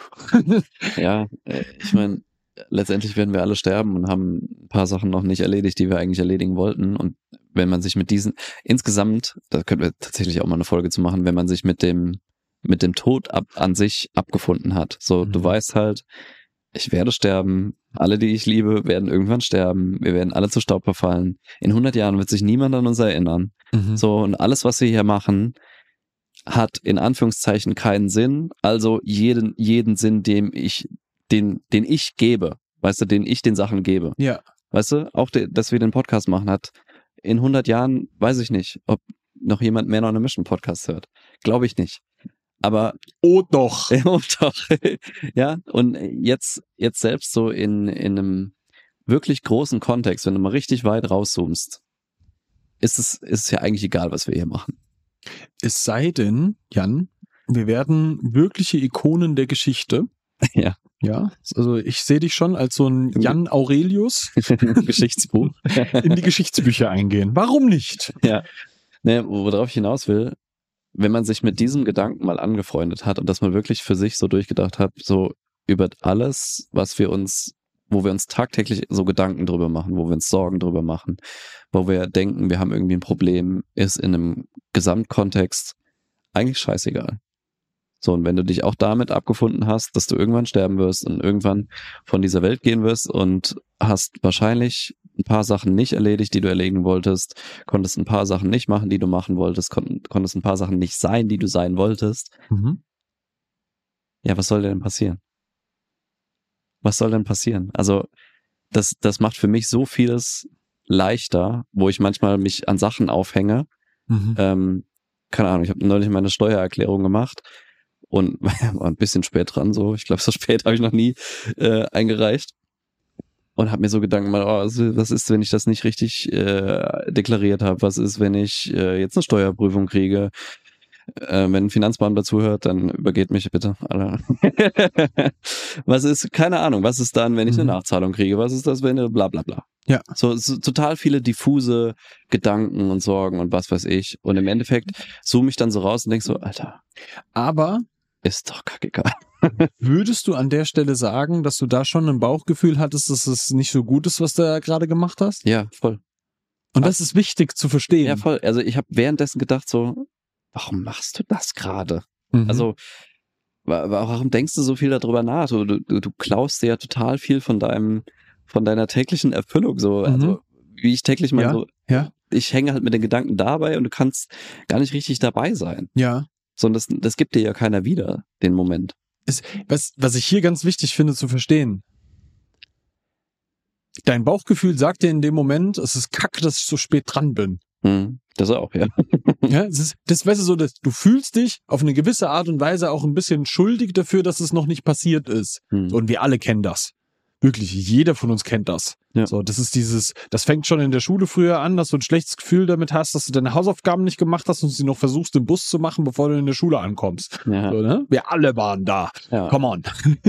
Ja, äh, ich meine, letztendlich werden wir alle sterben und haben ein paar Sachen noch nicht erledigt, die wir eigentlich erledigen wollten. Und wenn man sich mit diesen, insgesamt, da könnten wir tatsächlich auch mal eine Folge zu machen, wenn man sich mit dem, mit dem Tod ab, an sich abgefunden hat. So, du Mhm. weißt halt, ich werde sterben, alle, die ich liebe, werden irgendwann sterben, wir werden alle zu Staub verfallen. In 100 Jahren wird sich niemand an uns erinnern. Mhm. So, und alles, was wir hier machen, hat in Anführungszeichen keinen Sinn. Also jeden, jeden Sinn, dem ich, den, den ich gebe, weißt du, den ich den Sachen gebe. Ja. Weißt du, auch, de, dass wir den Podcast machen, hat in 100 Jahren, weiß ich nicht, ob noch jemand mehr noch eine Mission Podcast hört. Glaube ich nicht. Aber Oh doch. ja, doch. ja, und jetzt, jetzt selbst so in, in einem wirklich großen Kontext, wenn du mal richtig weit rauszoomst, ist es, ist es ja eigentlich egal, was wir hier machen. Es sei denn, Jan, wir werden wirkliche Ikonen der Geschichte. Ja. Ja, also ich sehe dich schon als so ein Jan Aurelius Geschichtsbuch. in die Geschichtsbücher eingehen. Warum nicht? Ja. Ne, worauf ich hinaus will, wenn man sich mit diesem Gedanken mal angefreundet hat und dass man wirklich für sich so durchgedacht hat, so über alles, was wir uns, wo wir uns tagtäglich so Gedanken drüber machen, wo wir uns Sorgen drüber machen, wo wir denken, wir haben irgendwie ein Problem, ist in einem Gesamtkontext eigentlich scheißegal. So, und wenn du dich auch damit abgefunden hast, dass du irgendwann sterben wirst und irgendwann von dieser Welt gehen wirst und hast wahrscheinlich ein paar Sachen nicht erledigt, die du erledigen wolltest, konntest ein paar Sachen nicht machen, die du machen wolltest, kon konntest ein paar Sachen nicht sein, die du sein wolltest. Mhm. Ja, was soll denn passieren? Was soll denn passieren? Also, das, das macht für mich so vieles leichter, wo ich manchmal mich an Sachen aufhänge. Mhm. Ähm, keine Ahnung, ich habe neulich meine Steuererklärung gemacht und war ein bisschen spät dran, so. Ich glaube, so spät habe ich noch nie äh, eingereicht. Und habe mir so Gedanken gemacht, oh, was ist, wenn ich das nicht richtig äh, deklariert habe? Was ist, wenn ich äh, jetzt eine Steuerprüfung kriege? Äh, wenn ein Finanzbeamter dazu hört, dann übergeht mich bitte alle. was ist, keine Ahnung, was ist dann, wenn ich eine Mhm. Nachzahlung kriege? Was ist das, wenn bla bla bla? Ja. So, so total viele diffuse Gedanken und Sorgen und was weiß ich. Und im Endeffekt zoome ich dann so raus und denk so, Alter, Aber ist doch kackegal. Würdest du an der Stelle sagen, dass du da schon ein Bauchgefühl hattest, dass es nicht so gut ist, was du da gerade gemacht hast? Ja, voll. Und das ist wichtig zu verstehen. Ja, voll. Also ich habe währenddessen gedacht so, warum machst du das gerade? Mhm. Also wa- warum denkst du so viel darüber nach? Du, du, du klaust dir ja total viel von deinem, von deiner täglichen Erfüllung so. Mhm. Also wie ich täglich mal Ja, so, ja. ich hänge halt mit den Gedanken dabei und du kannst gar nicht richtig dabei sein. ja. Sondern das, das gibt dir ja keiner wieder, den Moment. Was, was ich hier ganz wichtig finde zu verstehen. Dein Bauchgefühl sagt dir in dem Moment, es ist kacke, dass ich so spät dran bin. Hm, das auch, ja. Ja, es ist, das weißt du so, dass du fühlst dich auf eine gewisse Art und Weise auch ein bisschen schuldig dafür, dass es noch nicht passiert ist. Hm. Und wir alle kennen das. Wirklich, jeder von uns kennt das. Ja. So, das ist dieses, das fängt schon in der Schule früher an, dass du ein schlechtes Gefühl damit hast, dass du deine Hausaufgaben nicht gemacht hast und sie noch versuchst, im Bus zu machen, bevor du in der Schule ankommst. Ja, So, ne? Wir alle waren da. ja. Come on.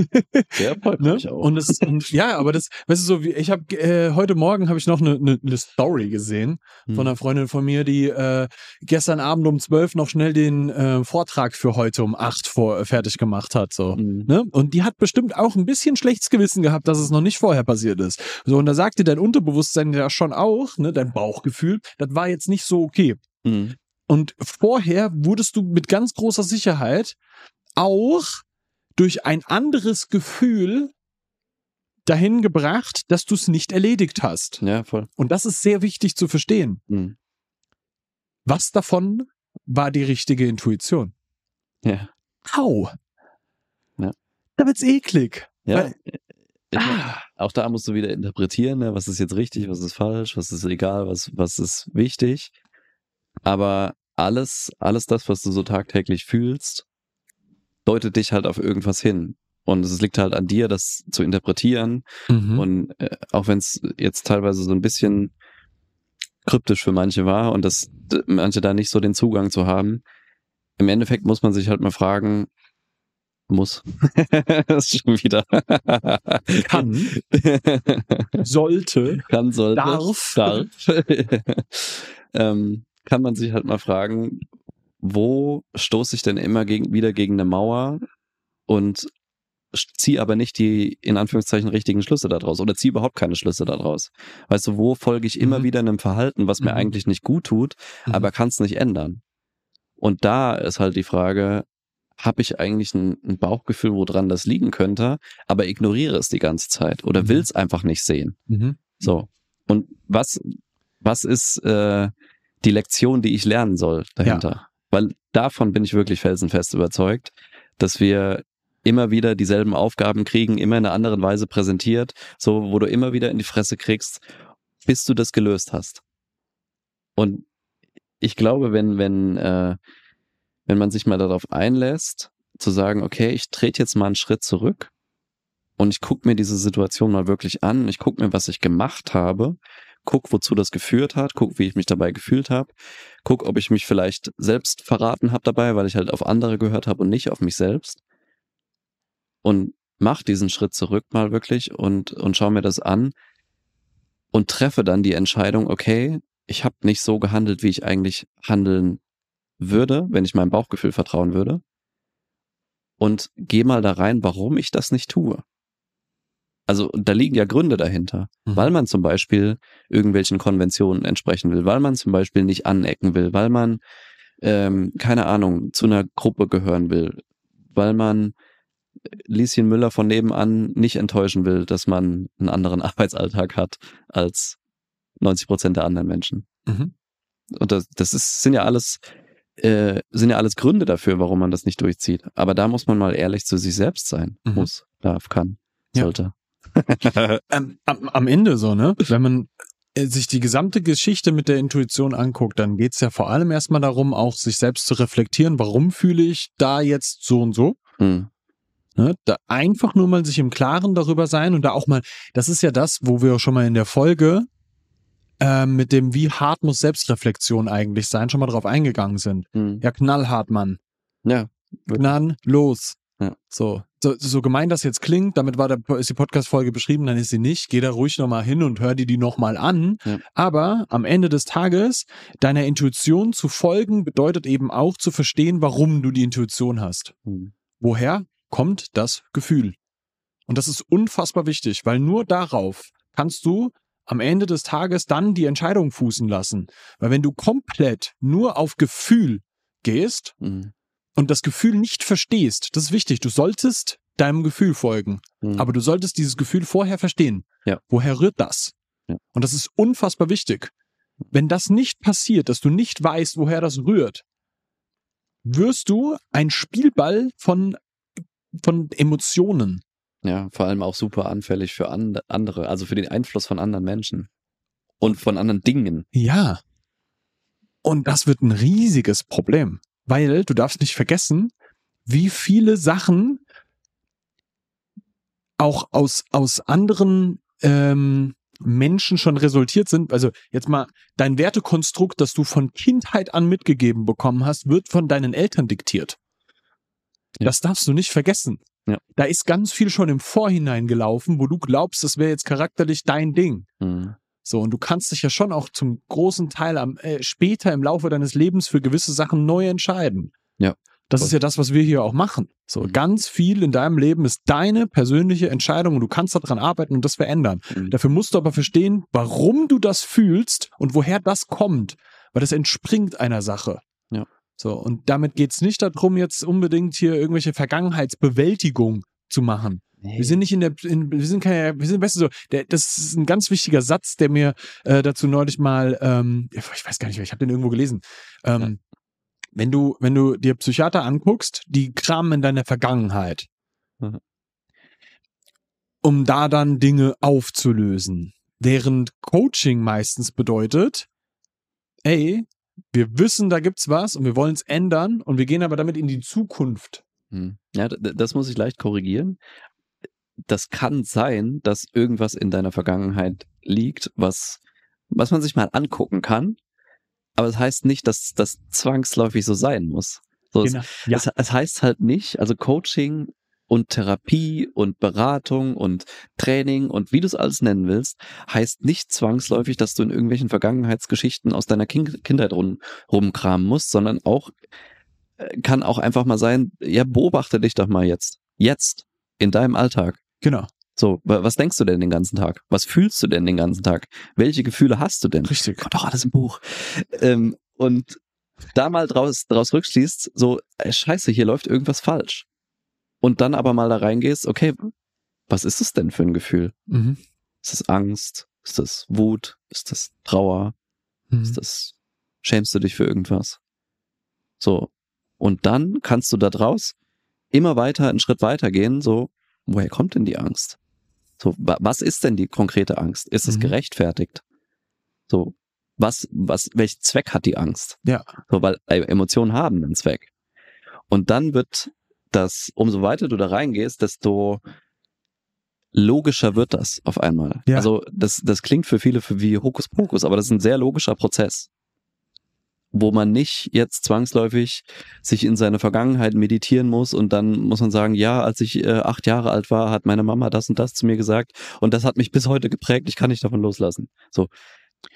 Sehr Ne? auch. Und es und ja, aber das, weißt du so, wie ich habe äh, heute Morgen habe ich noch eine ne, ne Story gesehen Hm. von einer Freundin von mir, die äh, gestern Abend um zwölf noch schnell den äh, Vortrag für heute um acht vor äh, fertig gemacht hat so. Hm. Ne? Und die hat bestimmt auch ein bisschen schlechtes Gewissen gehabt, dass es noch nicht vorher passiert ist. So, und da sagt dir dein Unterbewusstsein ja schon auch, ne, dein Bauchgefühl, das war jetzt nicht so okay. Hm. Und vorher wurdest du mit ganz großer Sicherheit auch durch ein anderes Gefühl dahin gebracht, dass du es nicht erledigt hast. Ja, voll. Und das ist sehr wichtig zu verstehen. Hm. Was davon war die richtige Intuition? Ja. Au. Ja. Da wird's eklig. Ja. Weil- Ah. auch da musst du wieder interpretieren, ne? was ist jetzt richtig, was ist falsch, was ist egal, was, was ist wichtig. Aber alles, alles das, was du so tagtäglich fühlst, deutet dich halt auf irgendwas hin. Und es liegt halt an dir, das zu interpretieren. Mhm. Und äh, auch wenn es jetzt teilweise so ein bisschen kryptisch für manche war und dass manche da nicht so den Zugang zu haben, im Endeffekt muss man sich halt mal fragen, muss. das ist schon wieder. Kann. Sollte. Kann, sollte. Darf. Darf. ähm, kann man sich halt mal fragen, wo stoße ich denn immer gegen, wieder gegen eine Mauer und ziehe aber nicht die, in Anführungszeichen, richtigen Schlüsse daraus oder ziehe überhaupt keine Schlüsse daraus. Weißt du, wo folge ich immer Mhm. wieder einem Verhalten, was mir Mhm. eigentlich nicht gut tut, Mhm. aber kann es nicht ändern. Und da ist halt die Frage, habe ich eigentlich ein, ein Bauchgefühl, woran das liegen könnte, aber ignoriere es die ganze Zeit oder Mhm. will es einfach nicht sehen. Mhm. So. Und was, was ist äh, die Lektion, die ich lernen soll dahinter? Weil davon bin ich wirklich felsenfest überzeugt, dass wir immer wieder dieselben Aufgaben kriegen, immer in einer anderen Weise präsentiert, so wo du immer wieder in die Fresse kriegst, bis du das gelöst hast. Und ich glaube, wenn, wenn, äh, wenn man sich mal darauf einlässt, zu sagen, okay, ich trete jetzt mal einen Schritt zurück und ich gucke mir diese Situation mal wirklich an, ich gucke mir, was ich gemacht habe, guck, wozu das geführt hat, guck, wie ich mich dabei gefühlt habe, guck, ob ich mich vielleicht selbst verraten habe dabei, weil ich halt auf andere gehört habe und nicht auf mich selbst. Und mach diesen Schritt zurück mal wirklich und, und schau mir das an und treffe dann die Entscheidung, okay, ich habe nicht so gehandelt, wie ich eigentlich handeln würde, wenn ich meinem Bauchgefühl vertrauen würde. Und geh mal da rein, warum ich das nicht tue. Also da liegen ja Gründe dahinter, Mhm. weil man zum Beispiel irgendwelchen Konventionen entsprechen will, weil man zum Beispiel nicht anecken will, weil man, ähm, keine Ahnung, zu einer Gruppe gehören will, weil man Lieschen Müller von nebenan nicht enttäuschen will, dass man einen anderen Arbeitsalltag hat als 90 Prozent der anderen Menschen. Mhm. Und das, das ist, sind ja alles, äh, sind ja alles Gründe dafür, warum man das nicht durchzieht. Aber da muss man mal ehrlich zu sich selbst sein. Mhm. Muss, darf, kann, Ja. sollte. Ähm, am, am Ende so, ne? Wenn man äh, sich die gesamte Geschichte mit der Intuition anguckt, dann geht's ja vor allem erstmal darum, auch sich selbst zu reflektieren, warum fühle ich da jetzt so und so. Hm. Ne? Da einfach nur mal sich im Klaren darüber sein und da auch mal, das ist ja das, wo wir auch schon mal in der Folge äh, mit dem, wie hart muss Selbstreflexion eigentlich sein, schon mal drauf eingegangen sind. Hm. Ja, knallhart, Mann. Ja. Gnaden, los. Ja. So. so, so gemein das jetzt klingt, damit war der, ist die Podcast-Folge beschrieben, dann ist sie nicht. Geh da ruhig nochmal hin und hör dir die nochmal an. Ja. Aber am Ende des Tages, deiner Intuition zu folgen, bedeutet eben auch zu verstehen, warum du die Intuition hast. Hm. Woher? kommt das Gefühl. Und das ist unfassbar wichtig, weil nur darauf kannst du am Ende des Tages dann die Entscheidung fußen lassen. Weil wenn du komplett nur auf Gefühl gehst Mhm. und das Gefühl nicht verstehst, das ist wichtig, du solltest deinem Gefühl folgen, Mhm. aber du solltest dieses Gefühl vorher verstehen. Ja. Woher rührt das? Ja. Und das ist unfassbar wichtig. Wenn das nicht passiert, dass du nicht weißt, woher das rührt, wirst du ein Spielball von, von Emotionen. Ja, vor allem auch super anfällig für and andere, also für den Einfluss von anderen Menschen und von anderen Dingen. Ja. Und das wird ein riesiges Problem, weil du darfst nicht vergessen, wie viele Sachen auch aus, aus anderen ähm, Menschen schon resultiert sind. Also jetzt mal dein Wertekonstrukt, das du von Kindheit an mitgegeben bekommen hast, wird von deinen Eltern diktiert. Ja. Das darfst du nicht vergessen. Ja. Da ist ganz viel schon im Vorhinein gelaufen, wo du glaubst, das wäre jetzt charakterlich dein Ding. Mhm. So, und du kannst dich ja schon auch zum großen Teil am, äh, später im Laufe deines Lebens für gewisse Sachen neu entscheiden. Ja. Das ist ja das, was wir hier auch machen. So, Mhm. ganz viel in deinem Leben ist deine persönliche Entscheidung und du kannst daran arbeiten und das verändern. Mhm. Dafür musst du aber verstehen, warum du das fühlst und woher das kommt. Weil das entspringt einer Sache. Ja. So, und damit geht's nicht darum, jetzt unbedingt hier irgendwelche Vergangenheitsbewältigung zu machen. Wir sind nicht in der, in, wir sind keine, wir sind, weißt du so, der, das ist ein ganz wichtiger Satz, der mir äh, dazu neulich mal, ähm, ich weiß gar nicht, mehr, ich habe den irgendwo gelesen. Ähm, Wenn du, wenn du dir Psychiater anguckst, die kramen in deiner Vergangenheit, Mhm. um da dann Dinge aufzulösen. Während Coaching meistens bedeutet, ey, wir wissen, da gibt's was und wir wollen es ändern und wir gehen aber damit in die Zukunft. Hm. Ja, das muss ich leicht korrigieren. Das kann sein, dass irgendwas in deiner Vergangenheit liegt, was, was man sich mal angucken kann. Aber es heißt nicht, dass das zwangsläufig so sein muss. So, es, Genau. Ja. es, es heißt halt nicht, also Coaching und Therapie und Beratung und Training und wie du es alles nennen willst, heißt nicht zwangsläufig, dass du in irgendwelchen Vergangenheitsgeschichten aus deiner kind Kindheit rum, rumkramen musst, sondern auch äh, kann auch einfach mal sein, ja, beobachte dich doch mal jetzt. Jetzt. In deinem Alltag. Genau. So, wa- was denkst du denn den ganzen Tag? Was fühlst du denn den ganzen Tag? Welche Gefühle hast du denn? Richtig. Kommt doch alles im Buch. Ähm, und da mal draus, draus rückschließt, so, äh, scheiße, hier läuft irgendwas falsch. Und dann aber mal da reingehst, okay, was ist es denn für ein Gefühl? Mhm. Ist das Angst? Ist das Wut? Ist das Trauer? Mhm. Ist das, schämst du dich für irgendwas? So. Und dann kannst du da draus immer weiter, einen Schritt weiter gehen, so, woher kommt denn die Angst? So, wa was ist denn die konkrete Angst? Ist es Mhm. gerechtfertigt? So, was, was, welchen Zweck hat die Angst? Ja. So, weil äh, Emotionen haben einen Zweck. Und dann wird das, umso weiter du da reingehst, desto logischer wird das auf einmal. Ja. Also das, das klingt für viele für wie Hokuspokus, aber das ist ein sehr logischer Prozess, wo man nicht jetzt zwangsläufig sich in seine Vergangenheit meditieren muss und dann muss man sagen, ja, als ich äh, acht Jahre alt war, hat meine Mama das und das zu mir gesagt und das hat mich bis heute geprägt, ich kann nicht davon loslassen. So,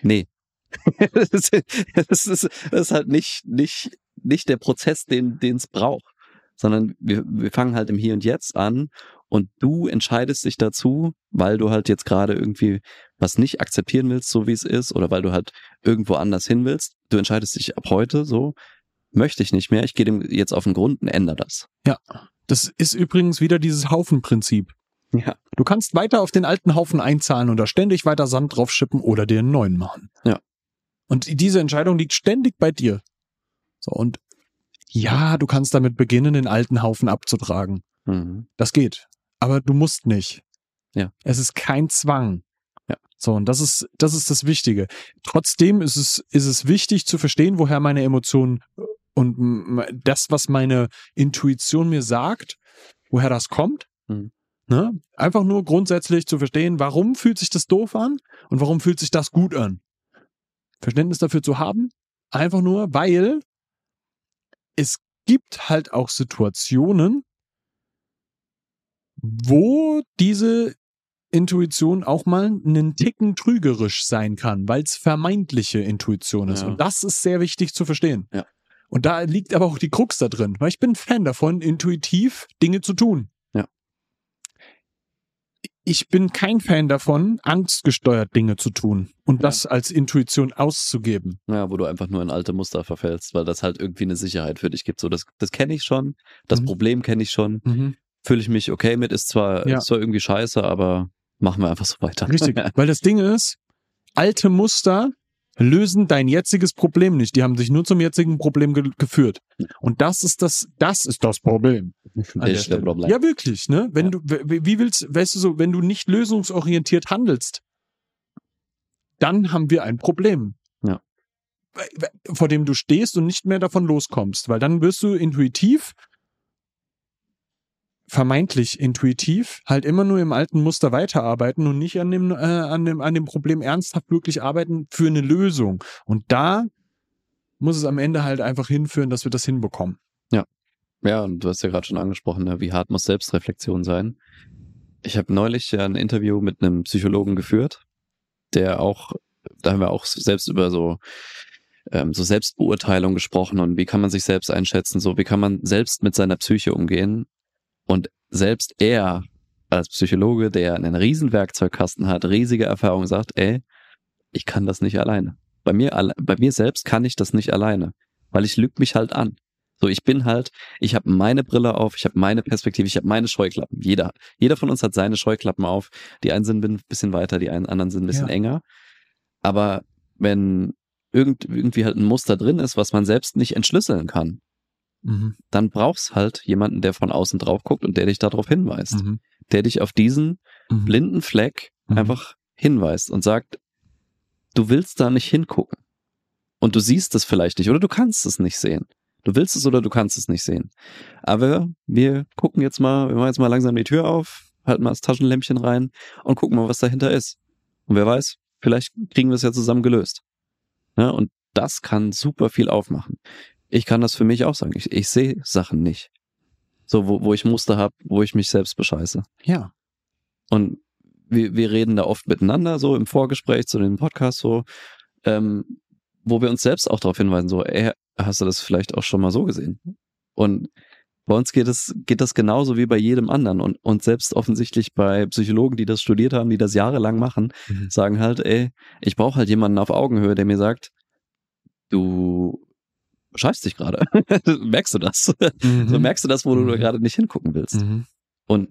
nee. das, ist, das, ist, das ist halt nicht, nicht, nicht der Prozess, den es braucht, sondern wir, wir fangen halt im Hier und Jetzt an und du entscheidest dich dazu, weil du halt jetzt gerade irgendwie was nicht akzeptieren willst, so wie es ist, oder weil du halt irgendwo anders hin willst. Du entscheidest dich ab heute so, möchte ich nicht mehr, ich gehe dem jetzt auf den Grund und ändere das. Das ist übrigens wieder dieses Haufenprinzip. Ja. Du kannst weiter auf den alten Haufen einzahlen und da ständig weiter Sand drauf schippen oder dir einen neuen machen. Ja. Und diese Entscheidung liegt ständig bei dir. So, und ja, du kannst damit beginnen, den alten Haufen abzutragen. Mhm. Das geht. Aber du musst nicht. Ja. Es ist kein Zwang. Ja. So, und das ist, das ist das Wichtige. Trotzdem ist es, ist es wichtig zu verstehen, woher meine Emotionen und m- das, was meine Intuition mir sagt, woher das kommt. Mhm. Ne? Einfach nur grundsätzlich zu verstehen, warum fühlt sich das doof an und warum fühlt sich das gut an. Verständnis dafür zu haben, einfach nur, weil es gibt halt auch Situationen, wo diese Intuition auch mal einen Ticken trügerisch sein kann, weil es vermeintliche Intuition ist. Ja. Und das ist sehr wichtig zu verstehen. Ja. Und da liegt aber auch die Krux da drin, weil ich bin Fan davon, intuitiv Dinge zu tun. Ja. Ich bin kein Fan davon, angstgesteuert Dinge zu tun und das als Intuition auszugeben. Ja, wo du einfach nur in alte Muster verfällst, weil das halt irgendwie eine Sicherheit für dich gibt. So, das, das kenne ich schon, das Mhm. Problem kenne ich schon, Mhm. fühle ich mich okay mit, ist zwar, Ja. ist zwar irgendwie scheiße, aber machen wir einfach so weiter. Richtig. Weil das Ding ist, alte Muster lösen dein jetziges Problem nicht. Die haben sich nur zum jetzigen Problem ge geführt. Und das ist das, das ist das Problem. an ist Stelle. Problem. Ja, wirklich, ne? Wenn Ja. du, wie willst, weißt du so, wenn du nicht lösungsorientiert handelst, dann haben wir ein Problem. Ja. Vor dem du stehst und nicht mehr davon loskommst, weil dann wirst du intuitiv, vermeintlich intuitiv, halt immer nur im alten Muster weiterarbeiten und nicht an dem, äh, an dem, an dem Problem ernsthaft wirklich arbeiten für eine Lösung. Und da muss es am Ende halt einfach hinführen, dass wir das hinbekommen. Ja, und du hast ja gerade schon angesprochen, ne, wie hart muss Selbstreflexion sein. Ich habe neulich ja ein Interview mit einem Psychologen geführt, der auch, da haben wir auch selbst über so, ähm, so Selbstbeurteilung gesprochen und wie kann man sich selbst einschätzen, so wie kann man selbst mit seiner Psyche umgehen. Und selbst er als Psychologe, der einen riesen Werkzeugkasten hat, riesige Erfahrung, sagt, ey, ich kann das nicht alleine. Bei mir, bei mir selbst kann ich das nicht alleine, weil ich lüge mich halt an. So, ich bin halt, ich habe meine Brille auf, ich habe meine Perspektive, ich habe meine Scheuklappen. Jeder, jeder von uns hat seine Scheuklappen auf. Die einen sind ein bisschen weiter, die einen anderen sind ein bisschen Ja. enger. Aber wenn irgend, irgendwie halt ein Muster drin ist, was man selbst nicht entschlüsseln kann, dann brauchst halt jemanden, der von außen drauf guckt und der dich darauf hinweist. Mhm. Der dich auf diesen Mhm. blinden Fleck Mhm. einfach hinweist und sagt, du willst da nicht hingucken. Und du siehst es vielleicht nicht oder du kannst es nicht sehen. Du willst es oder du kannst es nicht sehen. Aber wir gucken jetzt mal, wir machen jetzt mal langsam die Tür auf, halten mal das Taschenlämpchen rein und gucken mal, was dahinter ist. Und wer weiß, vielleicht kriegen wir es ja zusammen gelöst. Ja, und das kann super viel aufmachen. Ich kann das für mich auch sagen. Ich, ich sehe Sachen nicht. So, wo, wo ich Muster habe, wo ich mich selbst bescheiße. Ja. Und wir, wir reden da oft miteinander, so im Vorgespräch zu dem Podcast, so, ähm, wo wir uns selbst auch darauf hinweisen, so, ey, hast du das vielleicht auch schon mal so gesehen? Und bei uns geht es, geht das genauso wie bei jedem anderen. Und, und selbst offensichtlich bei Psychologen, die das studiert haben, die das jahrelang machen, Mhm. sagen halt, ey, ich brauche halt jemanden auf Augenhöhe, der mir sagt, du scheißt dich gerade. merkst du das? So merkst du das, wo du Mhm. gerade nicht hingucken willst. Mhm. Und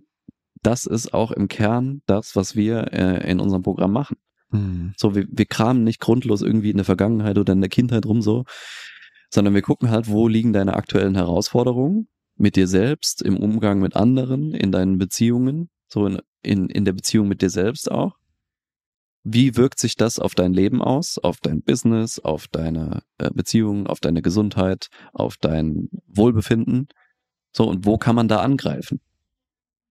das ist auch im Kern das, was wir äh, in unserem Programm machen. Mhm. So, wir, wir kramen nicht grundlos irgendwie in der Vergangenheit oder in der Kindheit rum so, sondern wir gucken halt, wo liegen deine aktuellen Herausforderungen mit dir selbst, im Umgang mit anderen, in deinen Beziehungen, so in, in, in der Beziehung mit dir selbst auch. Wie wirkt sich das auf dein Leben aus, auf dein Business, auf deine äh, Beziehungen, auf deine Gesundheit, auf dein Wohlbefinden? So, und wo kann man da angreifen?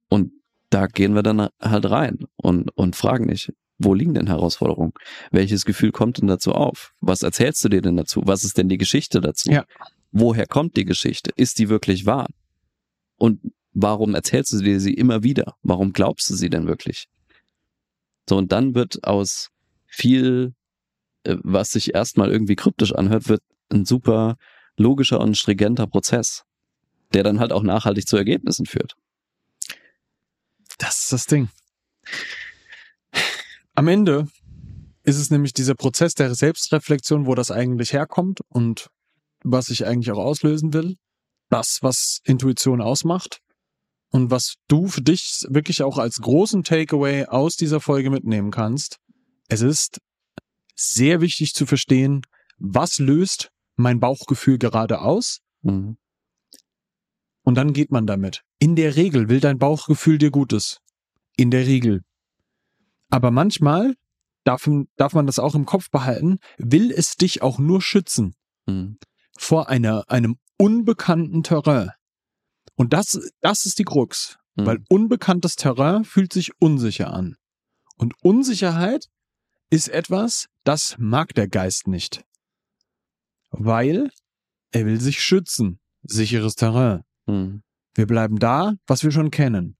Und da gehen wir dann halt rein und, und fragen dich, wo liegen denn Herausforderungen? Welches Gefühl kommt denn dazu auf? Was erzählst du dir denn dazu? Was ist denn die Geschichte dazu? Ja. Woher kommt die Geschichte? Ist die wirklich wahr? Und warum erzählst du dir sie immer wieder? Warum glaubst du sie denn wirklich? So, und dann wird aus viel, äh, was sich erstmal irgendwie kryptisch anhört, wird ein super logischer und stringenter Prozess, der dann halt auch nachhaltig zu Ergebnissen führt. Das ist das Ding. Am Ende ist es nämlich dieser Prozess der Selbstreflexion, wo das eigentlich herkommt und was ich eigentlich auch auslösen will. Das, was Intuition ausmacht und was du für dich wirklich auch als großen Takeaway aus dieser Folge mitnehmen kannst. Es ist sehr wichtig zu verstehen, was löst mein Bauchgefühl gerade aus Mhm. und dann geht man damit. In der Regel will dein Bauchgefühl dir Gutes. In der Regel. Aber manchmal darf, darf man das auch im Kopf behalten, will es dich auch nur schützen Mhm. vor einer, einem unbekannten Terrain. Und das, das ist die Krux. Mhm. Weil unbekanntes Terrain fühlt sich unsicher an. Und Unsicherheit ist etwas, das mag der Geist nicht. Weil er will sich schützen. Sicheres Terrain. Mhm. Wir bleiben da, was wir schon kennen.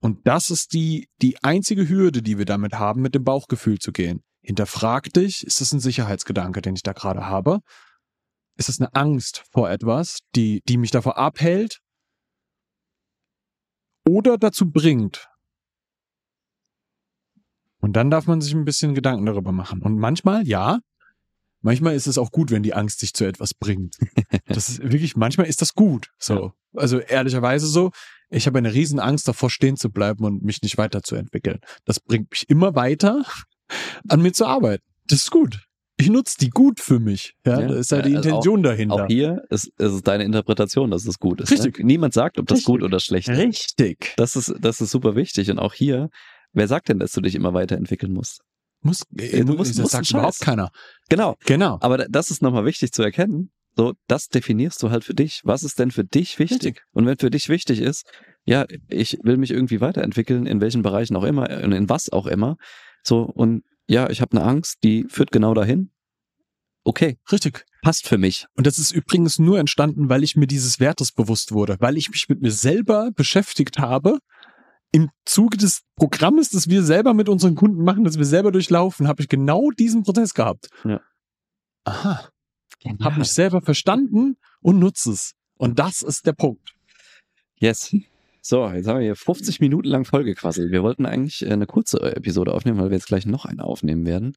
Und das ist die, die einzige Hürde, die wir damit haben, mit dem Bauchgefühl zu gehen. Hinterfrag dich, ist das ein Sicherheitsgedanke, den ich da gerade habe? Ist es eine Angst vor etwas, die, die mich davor abhält oder dazu bringt? Und dann darf man sich ein bisschen Gedanken darüber machen. Und manchmal, ja, manchmal ist es auch gut, wenn die Angst sich zu etwas bringt. Das ist wirklich, manchmal ist das gut. So. Also ehrlicherweise so, ich habe eine riesen Angst davor, stehen zu bleiben und mich nicht weiterzuentwickeln. Das bringt mich immer weiter, an mir zu arbeiten. Das ist gut. Ich nutze die gut für mich. Ja, Ja, das ist ja die also Intention dahinter. Auch hier ist, ist es deine Interpretation, dass es gut ist. Richtig. Ne? Niemand sagt, ob das Richtig. gut oder schlecht ist. Richtig. Das ist, das ist super wichtig. Und auch hier, wer sagt denn, dass du dich immer weiterentwickeln musst? Muss, Ja, du musst- das musst sagt überhaupt keiner. Genau. Genau. Aber da- das ist nochmal wichtig zu erkennen. So, das definierst du halt für dich. Was ist denn für dich wichtig? Richtig. Und wenn für dich wichtig ist, ja, ich will mich irgendwie weiterentwickeln, in welchen Bereichen auch immer, und in was auch immer. So, und ja, ich habe eine Angst, die führt genau dahin. Okay, Richtig. passt für mich. Und das ist übrigens nur entstanden, weil ich mir dieses Wertes bewusst wurde, weil ich mich mit mir selber beschäftigt habe. Im Zuge des Programmes, das wir selber mit unseren Kunden machen, das wir selber durchlaufen, habe ich genau diesen Prozess gehabt. Ja. Aha. Habe mich selber verstanden und nutze es. Und das ist der Punkt. Yes. So, jetzt haben wir hier 50 Minuten lang vollgequasselt. Wir wollten eigentlich äh, eine kurze Episode aufnehmen, weil wir jetzt gleich noch eine aufnehmen werden.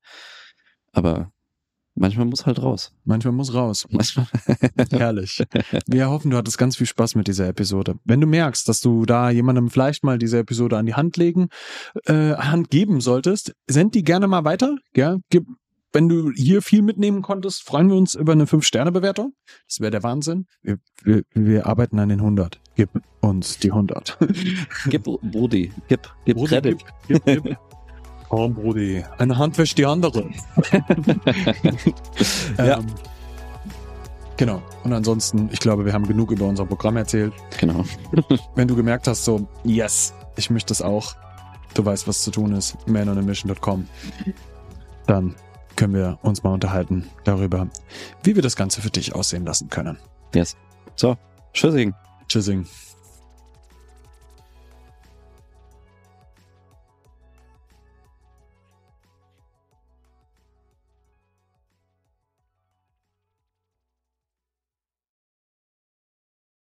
Aber manchmal muss halt raus. Manchmal muss raus. Manchmal. Herrlich. Wir hoffen, du hattest ganz viel Spaß mit dieser Episode. Wenn du merkst, dass du da jemandem vielleicht mal diese Episode an die Hand legen, äh, Hand geben solltest, send die gerne mal weiter. Ja, gib, wenn du hier viel mitnehmen konntest, freuen wir uns über eine 5-Sterne-Bewertung. Das wäre der Wahnsinn. Wir, wir, wir arbeiten an den 100. Gib uns die 100. Gib Brudi, gib, gib Brudi, Credit. Gib, gib, gib. Komm, Brudi. Eine Hand wäscht die andere. Ja. Ähm, genau. Und ansonsten, ich glaube, wir haben genug über unser Programm erzählt. Genau. Wenn du gemerkt hast, so, yes, ich möchte das auch, du weißt, was zu tun ist, manonamission.com, dann können wir uns mal unterhalten darüber, wie wir das Ganze für dich aussehen lassen können. Yes. So, tschüssing. Tschüssing.